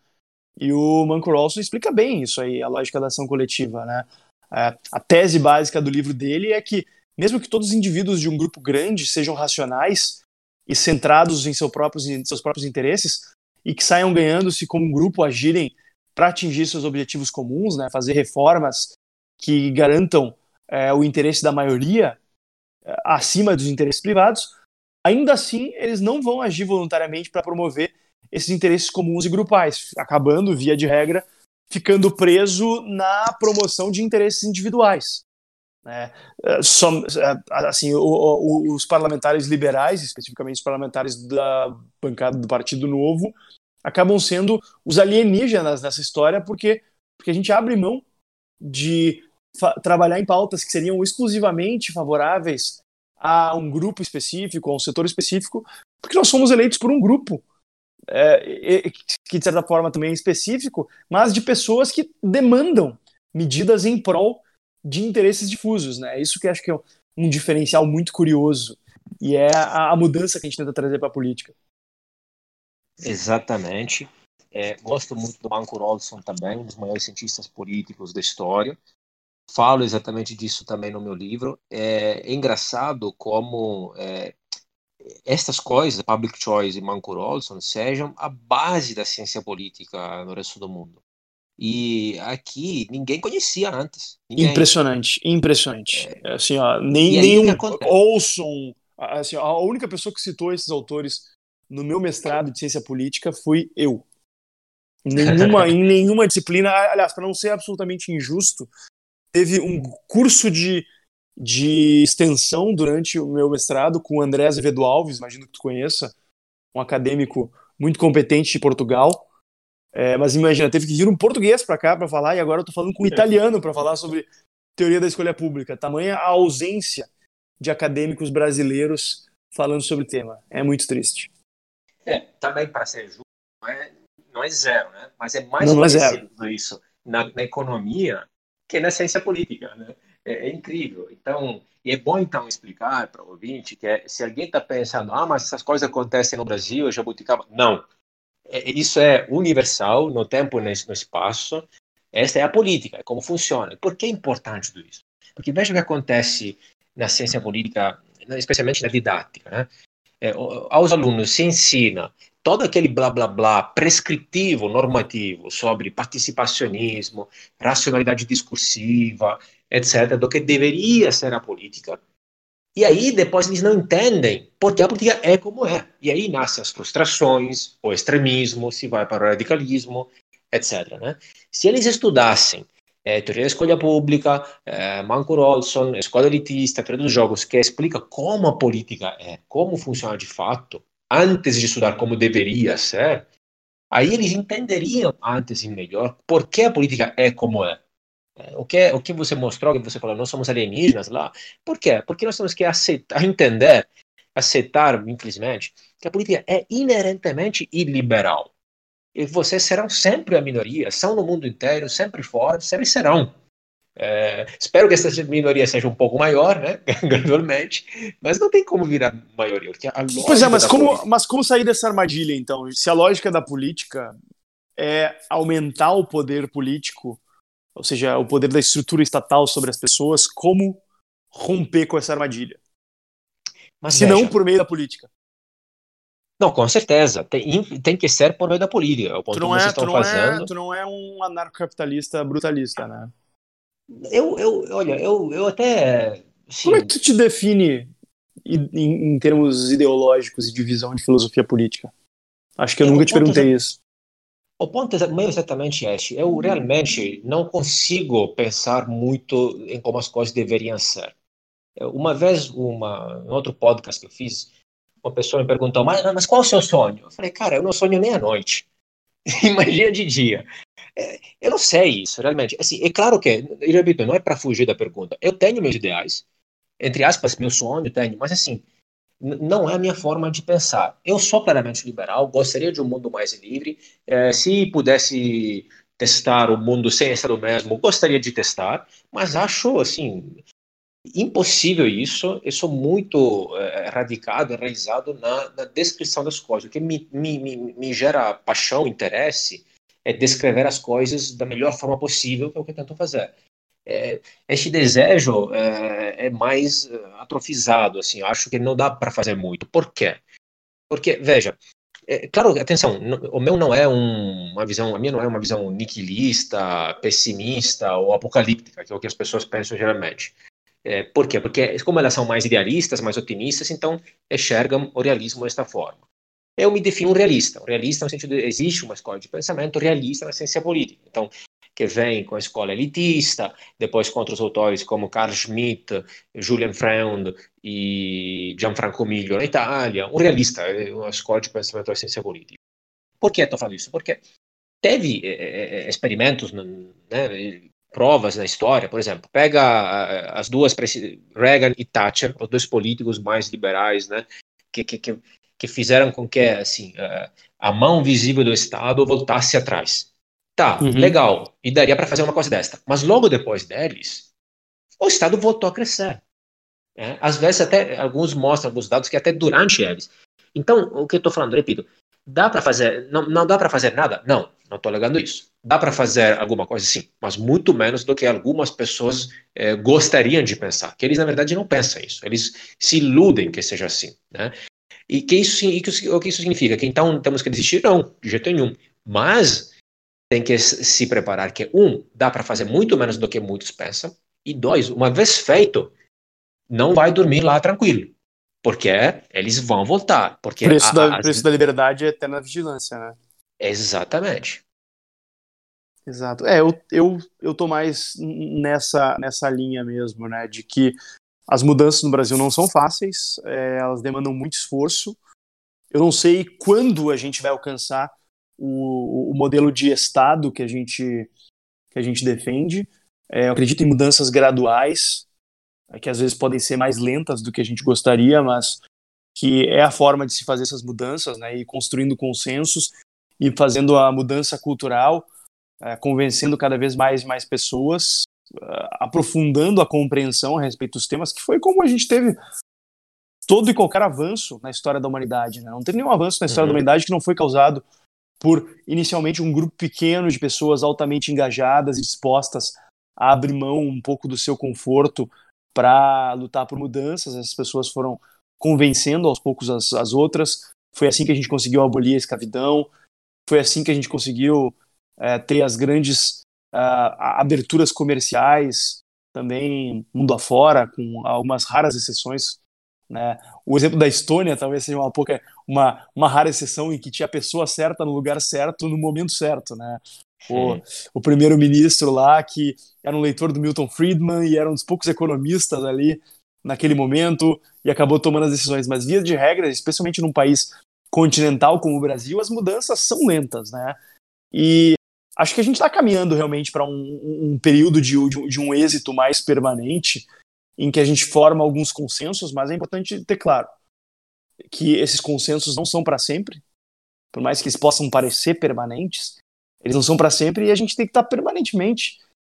E o Manco Rawson explica bem isso aí, a lógica da ação coletiva, né? É, a tese básica do livro dele é que mesmo que todos os indivíduos de um grupo grande sejam racionais e centrados em, seu próprios, em seus próprios interesses e que saiam ganhando-se como um grupo agirem para atingir seus objetivos comuns, né, fazer reformas que garantam é, o interesse da maioria é, acima dos interesses privados, ainda assim eles não vão agir voluntariamente para promover esses interesses comuns e grupais, acabando, via de regra, ficando preso na promoção de interesses individuais. Né? É, Som, é, assim, o, o, os parlamentares liberais, especificamente os parlamentares da bancada do Partido Novo, acabam sendo os alienígenas nessa história, porque, porque a gente abre mão de trabalhar em pautas que seriam exclusivamente favoráveis a um grupo específico, a um setor específico, porque nós somos eleitos por um grupo, é, que de certa forma também é específico, mas de pessoas que demandam medidas em prol de interesses difusos, né? Isso que acho que é um diferencial muito curioso e é a, a mudança que a gente tenta trazer para a política. Exatamente. É, gosto muito do Marco Rolson também, um dos maiores cientistas políticos da história. Falo exatamente disso também no meu livro. É, é engraçado como é, estas coisas, public choice e Marco Rolson, sejam a base da ciência política no resto do mundo. E aqui ninguém conhecia antes. Ninguém. Impressionante, impressionante. É. Assim, ó, nem, nenhum Olson, assim, a única pessoa que citou esses autores no meu mestrado de ciência política fui eu. (laughs) Nenhuma, em nenhuma disciplina, aliás, para não ser absolutamente injusto, teve um curso de, de extensão durante o meu mestrado com o André Azevedo Alves, imagino que tu conheça, um acadêmico muito competente de Portugal, é, mas imagina, teve que vir um português para cá para falar e agora eu tô falando com um italiano para falar sobre teoria da escolha pública. Tamanha a ausência de acadêmicos brasileiros falando sobre o tema. É muito triste. É, também para ser justo, não é, não é zero, né? Mas é mais não, não é isso na, na, economia que na ciência política, né? É, é, incrível. Então, e é bom então explicar para o ouvinte que é, se alguém está pensando, ah, mas essas coisas acontecem no Brasil, jabuticaba. Não, é, isso é universal no tempo e no espaço. Esta é a política, é como funciona. Por que é importante tudo isso? Porque veja o que acontece na ciência política, especialmente na didática. Né? É, aos alunos se ensina todo aquele blá blá blá prescritivo, normativo sobre participacionismo, racionalidade discursiva, etc., do que deveria ser a política, e aí depois eles não entendem porque a política é como é. E aí nascem as frustrações, o extremismo, se vai para o radicalismo, etc. Né? Se eles estudassem é, teoria da escolha pública, é, Manco Rolson, escola elitista, teoria dos jogos, que explica como a política é, como funciona de fato, antes de estudar como deveria ser, aí eles entenderiam antes e melhor por que a política é como é. É, o que, o que você mostrou, que você falou, nós somos alienígenas lá. Por quê? Porque nós temos que aceitar, entender, aceitar, infelizmente, que a política é inerentemente iliberal. E vocês serão sempre a minoria, são no mundo inteiro, sempre fora, sempre serão. É, espero que essa minoria seja um pouco maior, né, (laughs) gradualmente, mas não tem como virar maioria. Pois é, mas como, política... mas como sair dessa armadilha, então? Se a lógica da política é aumentar o poder político ou seja, o poder da estrutura estatal sobre as pessoas, como romper com essa armadilha. Mas Se não por meio da política. Não, com certeza. Tem, tem que ser por meio da política. É o ponto tu não, é, tu, não fazendo. é, tu não é um anarcocapitalista brutalista, né? Eu, eu, olha, eu, eu até. Sim. Como é que tu te define em, em, termos ideológicos e de visão de filosofia política? Acho que eu, eu nunca te perguntei isso. O ponto é meio exatamente este. Eu realmente não consigo pensar muito em como as coisas deveriam ser. Uma vez, uma, um outro podcast que eu fiz, uma pessoa me perguntou, mas, mas qual é o seu sonho? Eu falei, cara, eu não sonho nem à noite. (laughs) Imagina de dia. É, eu não sei isso, realmente. Assim, é claro que, eu repito, não é para fugir da pergunta. Eu tenho meus ideais, entre aspas, meu sonho, tenho, mas assim, não é a minha forma de pensar. Eu sou claramente liberal, gostaria de um mundo mais livre. É, se pudesse testar o mundo sem Estado mesmo, gostaria de testar, mas acho, assim, impossível isso. Eu sou muito é, radicado, enraizado na, na, descrição das coisas. O que me, me, me, me gera paixão, interesse, é descrever as coisas da melhor forma possível, que é o que eu tento fazer. É, este desejo é, é, mais é, atrofizado, assim, acho que não dá para fazer muito. Por quê? Porque, veja, é, claro, atenção, o meu não é um, uma visão, a minha não é uma visão niquilista, pessimista ou apocalíptica, que é o que as pessoas pensam geralmente. É, por quê? Porque como elas são mais idealistas, mais otimistas, então enxergam o realismo desta forma. Eu me defino um realista. Um realista no sentido de existe uma escola de pensamento realista na ciência política. Então, que vem com a escola elitista, depois com outros autores como Carl Schmitt, Julian Freund e Gianfranco Miglio na Itália. Um realista, uma escola de pensamento da ciência política. Por que estou falando isso? Porque teve eh, experimentos, né, provas na história, por exemplo, pega as duas, Reagan e Thatcher, os dois políticos mais liberais, né, que, que, que fizeram com que assim, a mão visível do Estado voltasse atrás. Tá, uhum. legal, e daria para fazer uma coisa desta. Mas logo depois deles, o Estado voltou a crescer. Né? Às vezes, até alguns mostram alguns dados que até durante eles. Então, o que eu estou falando, repito, dá para fazer, não, não dá para fazer nada? Não, não estou alegando isso. Dá para fazer alguma coisa sim, mas muito menos do que algumas pessoas eh, gostariam de pensar. Que eles, na verdade, não pensam isso. Eles se iludem que seja assim. Né? E que isso, e que, o que isso significa? Que então temos que desistir? Não, de jeito nenhum. Mas tem que se preparar que, um, dá para fazer muito menos do que muitos pensam, e dois, uma vez feito, não vai dormir lá tranquilo. Porque eles vão voltar. Porque o preço, a, da, a, preço da liberdade é eterna vigilância, né? Exatamente. Exato. É, eu, eu, eu tô mais nessa, nessa linha mesmo, né? De que as mudanças no Brasil não são fáceis, é, elas demandam muito esforço. Eu não sei quando a gente vai alcançar o, o modelo de Estado que a gente, que a gente defende. É, eu acredito em mudanças graduais, que às vezes podem ser mais lentas do que a gente gostaria, mas que é a forma de se fazer essas mudanças, né? E construindo consensos e fazendo a mudança cultural, é, convencendo cada vez mais mais pessoas, é, aprofundando a compreensão a respeito dos temas, que foi como a gente teve todo e qualquer avanço na história da humanidade. Né? Não teve nenhum avanço na história uhum. da humanidade que não foi causado por inicialmente um grupo pequeno de pessoas altamente engajadas e dispostas a abrir mão um pouco do seu conforto para lutar por mudanças. Essas pessoas foram convencendo aos poucos as, as outras. Foi assim que a gente conseguiu abolir a escravidão. Foi assim que a gente conseguiu é, ter as grandes uh, aberturas comerciais também mundo afora, com algumas raras exceções. Né? O exemplo da Estônia talvez seja uma, pouca, uma, uma rara exceção em que tinha a pessoa certa no lugar certo no momento certo. Né? O, o primeiro-ministro lá, que era um leitor do Milton Friedman e era um dos poucos economistas ali naquele momento e acabou tomando as decisões. Mas, via de regra, especialmente num país continental como o Brasil, as mudanças são lentas, né? E acho que a gente está caminhando realmente para um, um, período de, de, de, um êxito mais permanente, em que a gente forma alguns consensos, mas é importante ter claro que esses consensos não são para sempre, por mais que eles possam parecer permanentes, eles não são para sempre e a gente tem que estar tá permanentemente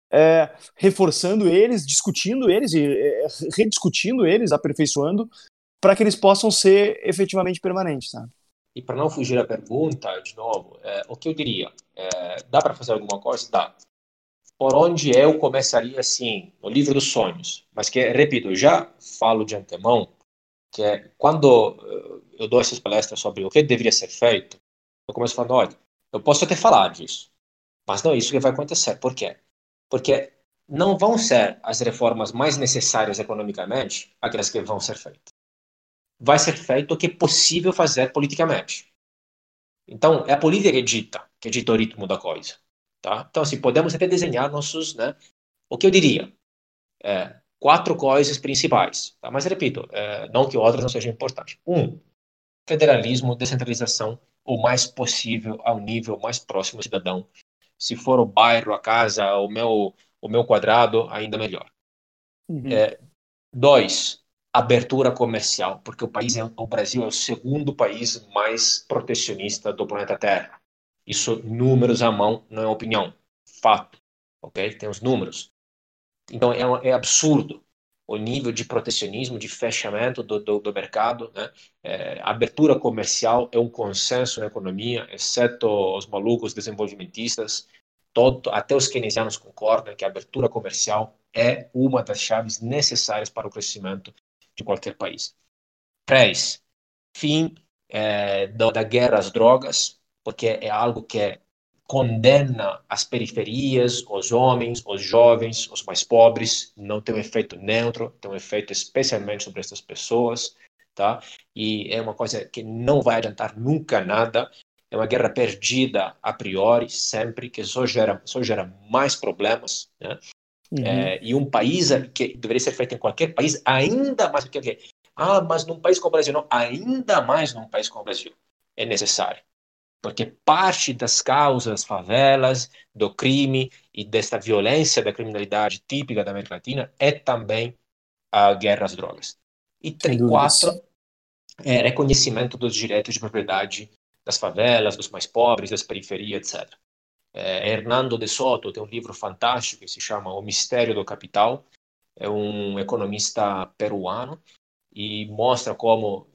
é, reforçando eles, discutindo eles e é, rediscutindo eles, aperfeiçoando, para que eles possam ser efetivamente permanentes. E para não fugir à pergunta, de novo, é, o que eu diria? É, dá para fazer alguma coisa? Dá. Por onde eu começaria, assim, no livro dos sonhos? Mas que, repito, já falo de antemão que é, quando eu dou essas palestras sobre o que deveria ser feito, eu começo falando, olha, eu posso até falar disso, mas não é isso que vai acontecer. Por quê? Porque não vão ser as reformas mais necessárias economicamente aquelas que vão ser feitas vai ser feito o que é possível fazer politicamente. Então, é a política que dita, que dita o ritmo da coisa. Tá? Então, assim, podemos até desenhar nossos, né? O que eu diria? É, quatro coisas principais. Tá? Mas, repito, é, não que outras não sejam importantes. Um, federalismo, descentralização, o mais possível ao nível mais próximo do cidadão. Se for o bairro, a casa, o meu, o meu quadrado, ainda melhor. Uhum. É, dois, abertura comercial, porque o país é, o Brasil é o segundo país mais protecionista do planeta Terra. Isso, números à mão, não é opinião, fato, ok? Tem os números. Então é, é absurdo o nível de protecionismo, de fechamento do, do, do mercado. Né? É, abertura comercial é um consenso na economia, exceto os malucos desenvolvimentistas. Todo, até os keynesianos concordam que a abertura comercial é uma das chaves necessárias para o crescimento de qualquer país. Três, fim é, da, guerra às drogas, porque é algo que condena as periferias, os homens, os jovens, os mais pobres, não tem um efeito neutro, tem um efeito especialmente sobre essas pessoas, tá? E é uma coisa que não vai adiantar nunca nada, é uma guerra perdida a priori, sempre, que só gera, só gera mais problemas, né? Uhum. É, e um país que deveria ser feito em qualquer país, ainda mais do que ah, mas num país como o Brasil não, ainda mais num país como o Brasil é necessário porque parte das causas favelas, do crime e desta violência da criminalidade típica da América Latina é também a guerra às drogas. E quatro, é reconhecimento dos direitos de propriedade das favelas, dos mais pobres, das periferias, etc. É, Hernando de Soto tem um livro fantástico que se chama O Mistério do Capital. É um economista peruano e mostra como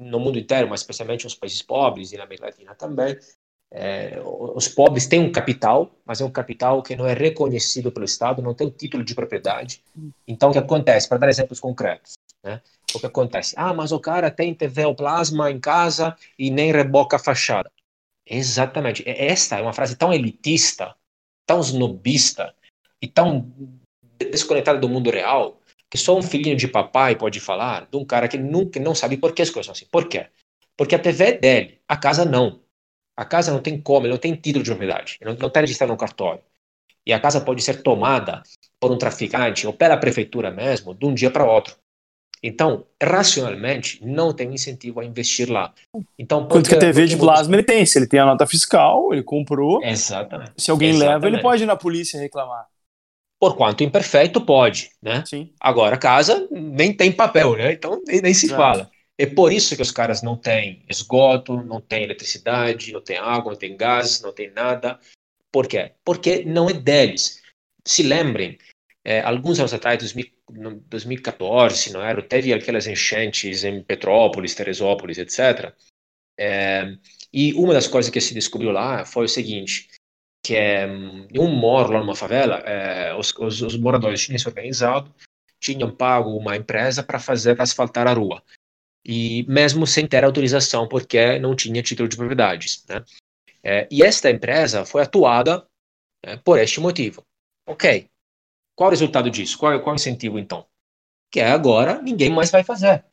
no mundo inteiro, mas especialmente nos países pobres e na América Latina também, é, os pobres têm um capital, mas é um capital que não é reconhecido pelo Estado, não tem o título de propriedade. Então, o que acontece? Para dar exemplos concretos, né? o que acontece? Ah, mas o cara tem TV ou plasma em casa e nem reboca a fachada. Exatamente. Esta é uma frase tão elitista, tão snobista e tão desconectada do mundo real que só um filhinho de papai pode falar de um cara que nunca não sabe por que as coisas são assim. Por quê? Porque a TV é dele, a casa não. A casa não tem como, ele não tem título de propriedade, ele não está registrado no cartório. E a casa pode ser tomada por um traficante ou pela prefeitura mesmo, de um dia para outro. Então, racionalmente, não tem incentivo a investir lá. Então, Quanto que a TV de plasma ele tem? Se ele tem a nota fiscal, ele comprou. Exatamente. Se alguém Exatamente. leva, ele pode ir na polícia reclamar. Por quanto imperfeito, pode, né? Sim. Agora, casa nem tem papel, né? Então nem, nem se Exato. fala. É por isso que os caras não têm esgoto, não têm eletricidade, não têm água, não têm gás, não têm nada. Por quê? Porque não é deles. Se lembrem, é, alguns anos atrás, 2014, não era? Teve aquelas enchentes em Petrópolis, Teresópolis, etc. É, e uma das coisas que se descobriu lá foi o seguinte: que é um morro lá numa favela, é, os, os, os, moradores tinham se organizado, tinham pago uma empresa para fazer asfaltar a rua. E mesmo sem ter autorização, porque não tinha título de propriedades. Né? É, e esta empresa foi atuada né, por este motivo. Ok, qual o resultado disso? Qual, qual o incentivo então? Que é agora ninguém mais vai fazer.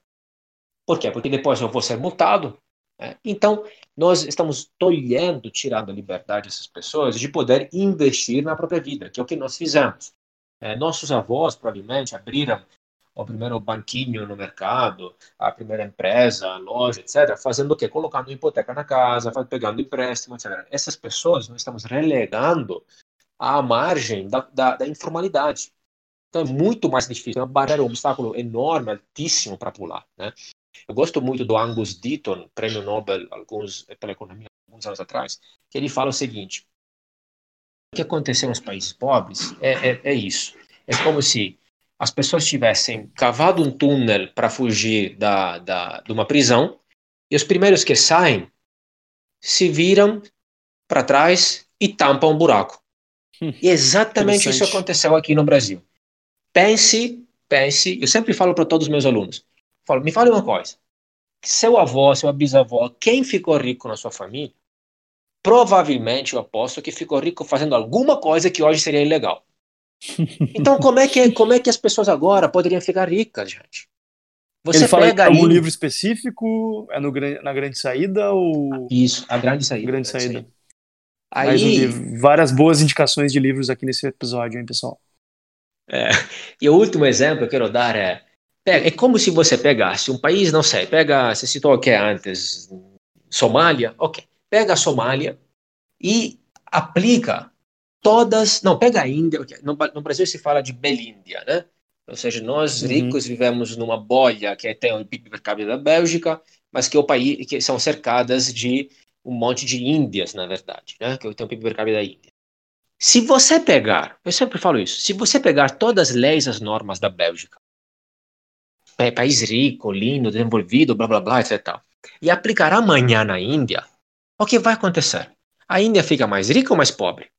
Por quê? Porque depois eu vou ser multado, é, então, nós estamos tolhendo, tirando a liberdade dessas pessoas de poder investir na própria vida, que é o que nós fizemos. É, nossos avós, provavelmente, abriram o primeiro banquinho no mercado, a primeira empresa, a loja, etc., fazendo o quê? Colocando hipoteca na casa, pegando empréstimo, etc. Essas pessoas nós estamos relegando à margem da, da, da informalidade. Então é muito mais difícil, é uma barreira, um obstáculo enorme, altíssimo para pular. Né? Eu gosto muito do Angus Deaton, prêmio Nobel alguns, pela economia alguns anos atrás, que ele fala o seguinte: o que aconteceu nos países pobres é, é, é isso. É como se as pessoas tivessem cavado um túnel para fugir da, da, de uma prisão e os primeiros que saem se viram para trás e tampam um buraco. Hum, e exatamente isso aconteceu aqui no Brasil. Pense, pense, eu sempre falo para todos os meus alunos, Me fale uma coisa. Seu avô, sua bisavó, quem ficou rico na sua família, provavelmente eu aposto que ficou rico fazendo alguma coisa que hoje seria ilegal. (laughs) Então, como é que, como é que as pessoas agora poderiam ficar ricas, gente? Você Ele fala pega algum aí... livro específico? É no, na Grande Saída ou... Isso, a Grande Saída. Grande, grande Saída. saída. Aí... Um várias boas indicações de livros aqui nesse episódio, hein, pessoal? É, e o último exemplo que eu quero dar é, é como se você pegasse um país, não sei, pega, você citou o que antes, Somália, ok, pega a Somália e aplica todas, não, pega a Índia, no, no Brasil se fala de Belíndia, né? Ou seja, nós uhum. ricos vivemos numa bolha que tem o PIB per capita da Bélgica, mas que é o país que são cercadas de um monte de Índias, na verdade, né? Que tem o PIB per capita da Índia. Se você pegar, eu sempre falo isso, se você pegar todas as leis, as normas da Bélgica, é, país rico, lindo, desenvolvido, blá blá blá, etc. E aplicar amanhã na Índia, o que vai acontecer? A Índia fica mais rica ou mais pobre?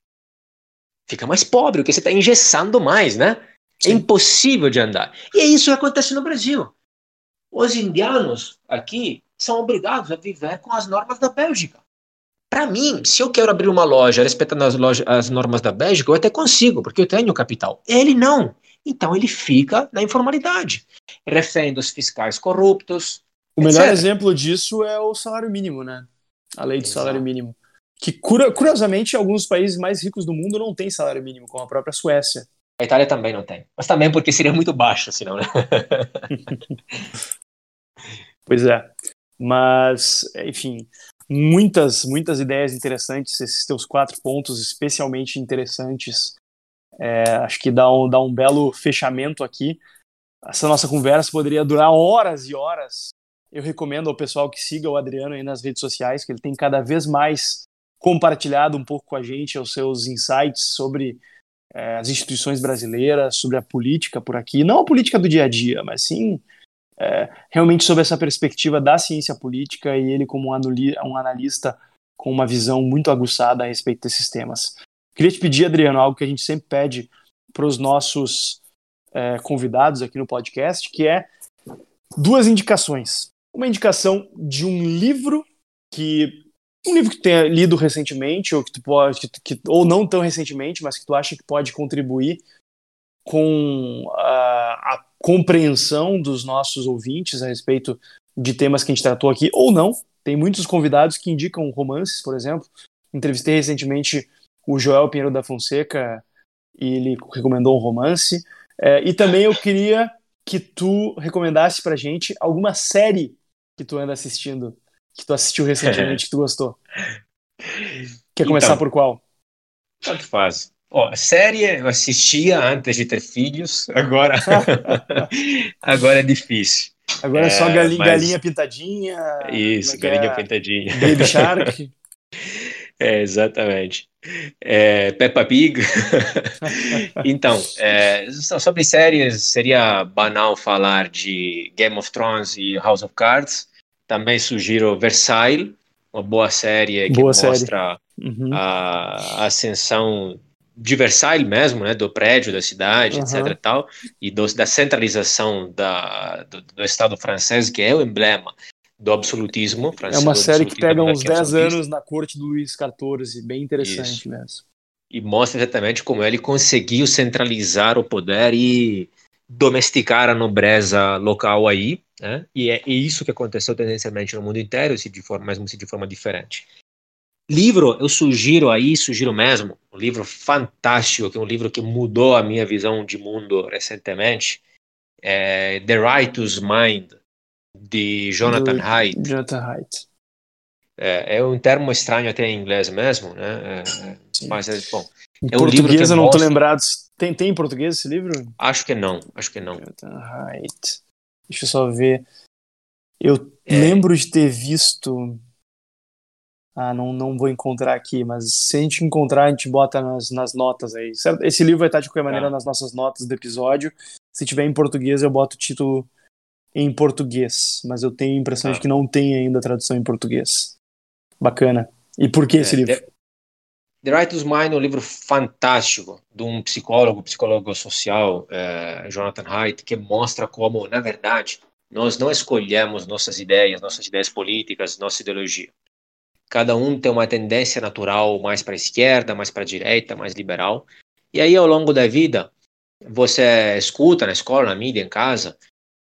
Fica mais pobre, porque você está engessando mais, né? É Sim. É impossível de andar. E é isso que acontece no Brasil. Os indianos aqui são obrigados a viver com as normas da Bélgica. Para mim, se eu quero abrir uma loja respeitando as, loja, as normas da Bélgica, eu até consigo, porque eu tenho capital. Ele não. Então ele fica na informalidade, refém dos fiscais corruptos. O melhor etc. exemplo disso é o salário mínimo, né? A lei do Exato. salário mínimo. Que curiosamente, alguns países mais ricos do mundo não têm salário mínimo, como a própria Suécia. A Itália também não tem. Mas também porque seria muito baixo, senão, né? (laughs) pois é. Mas, enfim, muitas, muitas ideias interessantes, esses teus quatro pontos especialmente interessantes. É, acho que dá um, dá um belo fechamento aqui. Essa nossa conversa poderia durar horas e horas. Eu recomendo ao pessoal que siga o Adriano aí nas redes sociais, que ele tem cada vez mais compartilhado um pouco com a gente os seus insights sobre é, as instituições brasileiras, sobre a política por aqui. Não a política do dia a dia, mas sim é, realmente sobre essa perspectiva da ciência política e ele como um analista com uma visão muito aguçada a respeito desses temas. Queria te pedir, Adriano, algo que a gente sempre pede para os nossos é, convidados aqui no podcast, que é duas indicações. Uma indicação de um livro que um livro que tenha lido recentemente ou que tu pode que, que, ou não tão recentemente, mas que tu acha que pode contribuir com a, a compreensão dos nossos ouvintes a respeito de temas que a gente tratou aqui, ou não. Tem muitos convidados que indicam romances, por exemplo. Entrevistei recentemente o Joel Pinheiro da Fonseca e ele recomendou um romance. É, e também eu queria que tu recomendasse pra gente alguma série que tu anda assistindo, que tu assistiu recentemente, (laughs) que tu gostou. Quer começar então, por qual? Tanto faz. Ó, a série eu assistia antes de ter filhos, agora, (laughs) agora é difícil. Agora é, só galinha, mas... galinha pintadinha. Isso, é galinha é? pintadinha. Baby Shark. (laughs) é, exatamente. É, Peppa Pig. (laughs) então, é, sobre séries, seria banal falar de Game of Thrones e House of Cards. Também sugiro Versailles, uma boa série que boa mostra série. Uhum. a ascensão de Versailles mesmo, né, do prédio da cidade, uhum. etc e tal, e do, da centralização da, do, do, Estado francês, que é o emblema do absolutismo francês. É uma série que pega uns 10 anos na corte do Luís XIV, bem interessante Isso. mesmo. E mostra exatamente como ele conseguiu centralizar o poder e domesticar a nobreza local aí, né? E é isso que aconteceu tendencialmente no mundo inteiro, se de forma, mesmo se de forma diferente. Livro, eu sugiro aí, sugiro mesmo, um livro fantástico, que é um livro que mudou a minha visão de mundo recentemente, é The Righteous Mind, de Jonathan Do, Haidt. Jonathan Haidt. É, é, um termo estranho até em inglês mesmo, né? É, é mas é bom. Em é um português eu não estou lembrado. Tem, tem em português esse livro? Acho que não, acho que não. Jonathan Haidt. Deixa eu só ver. Eu é. lembro de ter visto ah, não, não vou encontrar aqui, mas se a gente encontrar, a gente bota nas, nas notas aí. Certo? Esse livro vai estar de qualquer maneira ah. nas nossas notas do episódio. Se tiver em português, eu boto o título em português, mas eu tenho a impressão ah. de que não tem ainda tradução em português. Bacana. E por que é, esse livro? The, The Righteous Mind é um livro fantástico de um psicólogo, psicólogo social, é, Jonathan Haidt, que mostra como, na verdade, nós não escolhemos nossas ideias, nossas ideias políticas, nossa ideologia. Cada um tem uma tendência natural mais para a esquerda, mais para a direita, mais liberal. E aí, ao longo da vida, você escuta na escola, na mídia, em casa,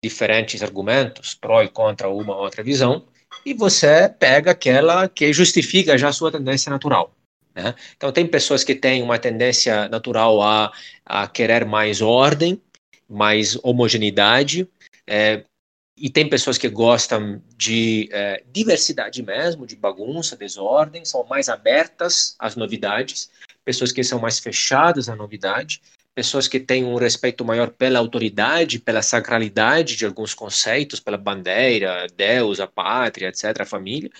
diferentes argumentos, pró e contra uma ou outra visão, e você pega aquela que justifica já a sua tendência natural. Né? Então, tem pessoas que têm uma tendência natural a, a querer mais ordem, mais homogeneidade, é, e tem pessoas que gostam de é, diversidade mesmo, de bagunça, desordem, são mais abertas às novidades, pessoas que são mais fechadas à novidade, pessoas que têm um respeito maior pela autoridade, pela sacralidade de alguns conceitos, pela bandeira, Deus, a pátria, etc., a família,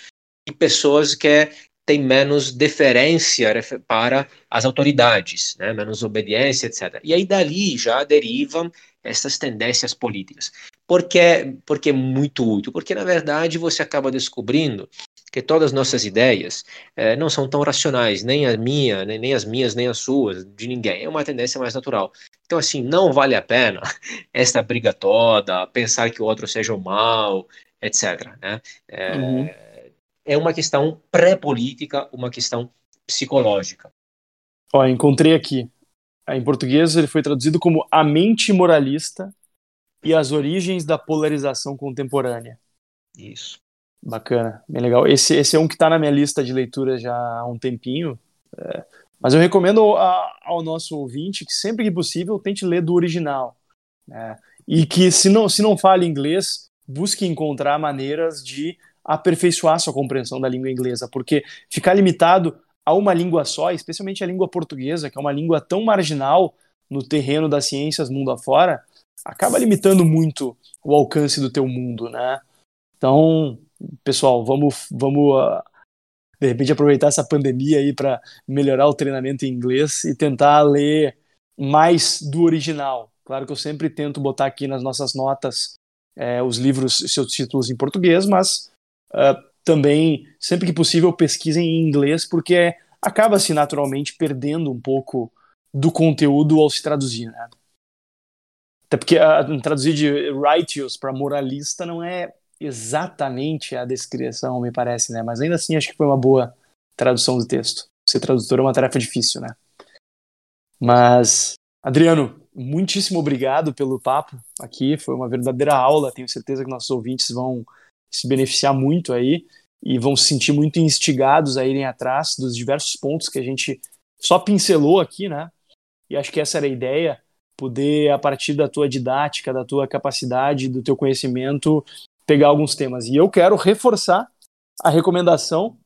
e pessoas que têm menos deferência para as autoridades, né, menos obediência, etc. E aí dali já derivam essas tendências políticas. Por que, porque é muito útil? Porque, na verdade, você acaba descobrindo que todas as nossas ideias eh, não são tão racionais, nem a minha, nem, nem, as minhas, nem as suas, de ninguém. É uma tendência mais natural. Então, assim, não vale a pena (laughs) esta briga toda, pensar que o outro seja o mal, etc. Né? É, uhum. é uma questão pré-política, uma questão psicológica. Ó, encontrei aqui. Em português ele foi traduzido como A Mente Moralista e as Origens da Polarização Contemporânea. Isso. Bacana, bem legal. Esse, esse é um que está na minha lista de leitura já há um tempinho. É, mas eu recomendo a, ao nosso ouvinte que sempre que possível tente ler do original. Né? E que se não, se não fale inglês, busque encontrar maneiras de aperfeiçoar sua compreensão da língua inglesa, porque ficar limitado a uma língua só, especialmente a língua portuguesa, que é uma língua tão marginal no terreno das ciências mundo afora, acaba limitando muito o alcance do teu mundo, né? Então, pessoal, vamos, vamos uh, de repente aproveitar essa pandemia aí para melhorar o treinamento em inglês e tentar ler mais do original. Claro que eu sempre tento botar aqui nas nossas notas é, os livros, seus títulos em português, mas uh, também, sempre que possível, pesquisem em inglês, porque acaba-se naturalmente perdendo um pouco do conteúdo ao se traduzir. Né? Até porque uh, traduzir de righteous para moralista não é exatamente a descrição, me parece, né? Mas ainda assim acho que foi uma boa tradução do texto. Ser tradutor é uma tarefa difícil, né? Mas, Adriano, muitíssimo obrigado pelo papo aqui. Foi uma verdadeira aula. Tenho certeza que nossos ouvintes vão se beneficiar muito aí e vão se sentir muito instigados a irem atrás dos diversos pontos que a gente só pincelou aqui, né? E acho que essa era a ideia, poder, a partir da tua didática, da tua capacidade, do teu conhecimento, pegar alguns temas. E eu quero reforçar a recomendação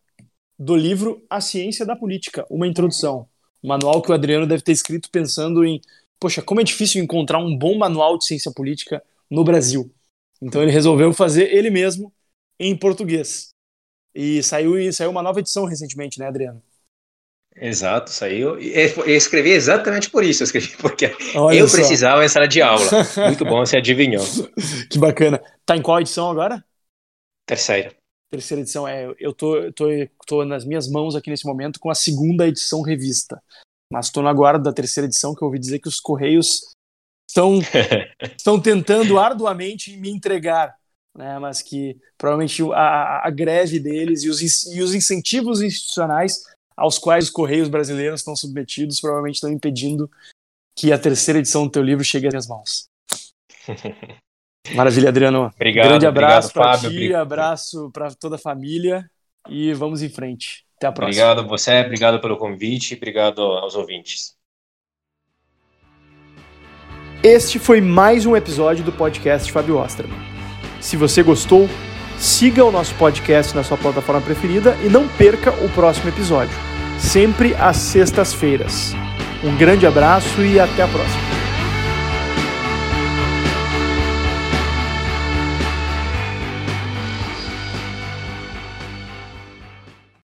do livro A Ciência da Política, uma introdução. Um manual que o Adriano deve ter escrito pensando em, poxa, como é difícil encontrar um bom manual de ciência política no Brasil. Então ele resolveu fazer ele mesmo em português. E saiu, saiu uma nova edição recentemente, né, Adriano? Exato, saiu. Eu escrevi exatamente por isso. Eu escrevi porque Olha eu só. precisava em sala de aula. Muito bom, você adivinhou. (laughs) que bacana. Tá em qual edição agora? Terceira. Terceira edição, é. Eu tô, tô, tô nas minhas mãos aqui nesse momento com a segunda edição revista. Mas estou no aguardo da terceira edição, que eu ouvi dizer que os Correios estão, estão (laughs) tentando arduamente me entregar. Né, mas que provavelmente a, a greve deles e os, e os incentivos institucionais aos quais os Correios brasileiros estão submetidos, provavelmente estão impedindo que a terceira edição do teu livro chegue às minhas mãos. (laughs) Maravilha, Adriano. Obrigado. Grande abraço para ti, obrigado. abraço para toda a família e vamos em frente. Até a próxima. Obrigado a você, obrigado pelo convite, obrigado aos ouvintes. Este foi mais um episódio do podcast Fábio Osterman. Se você gostou, siga o nosso podcast na sua plataforma preferida e não perca o próximo episódio sempre às sextas-feiras. Um grande abraço e até a próxima.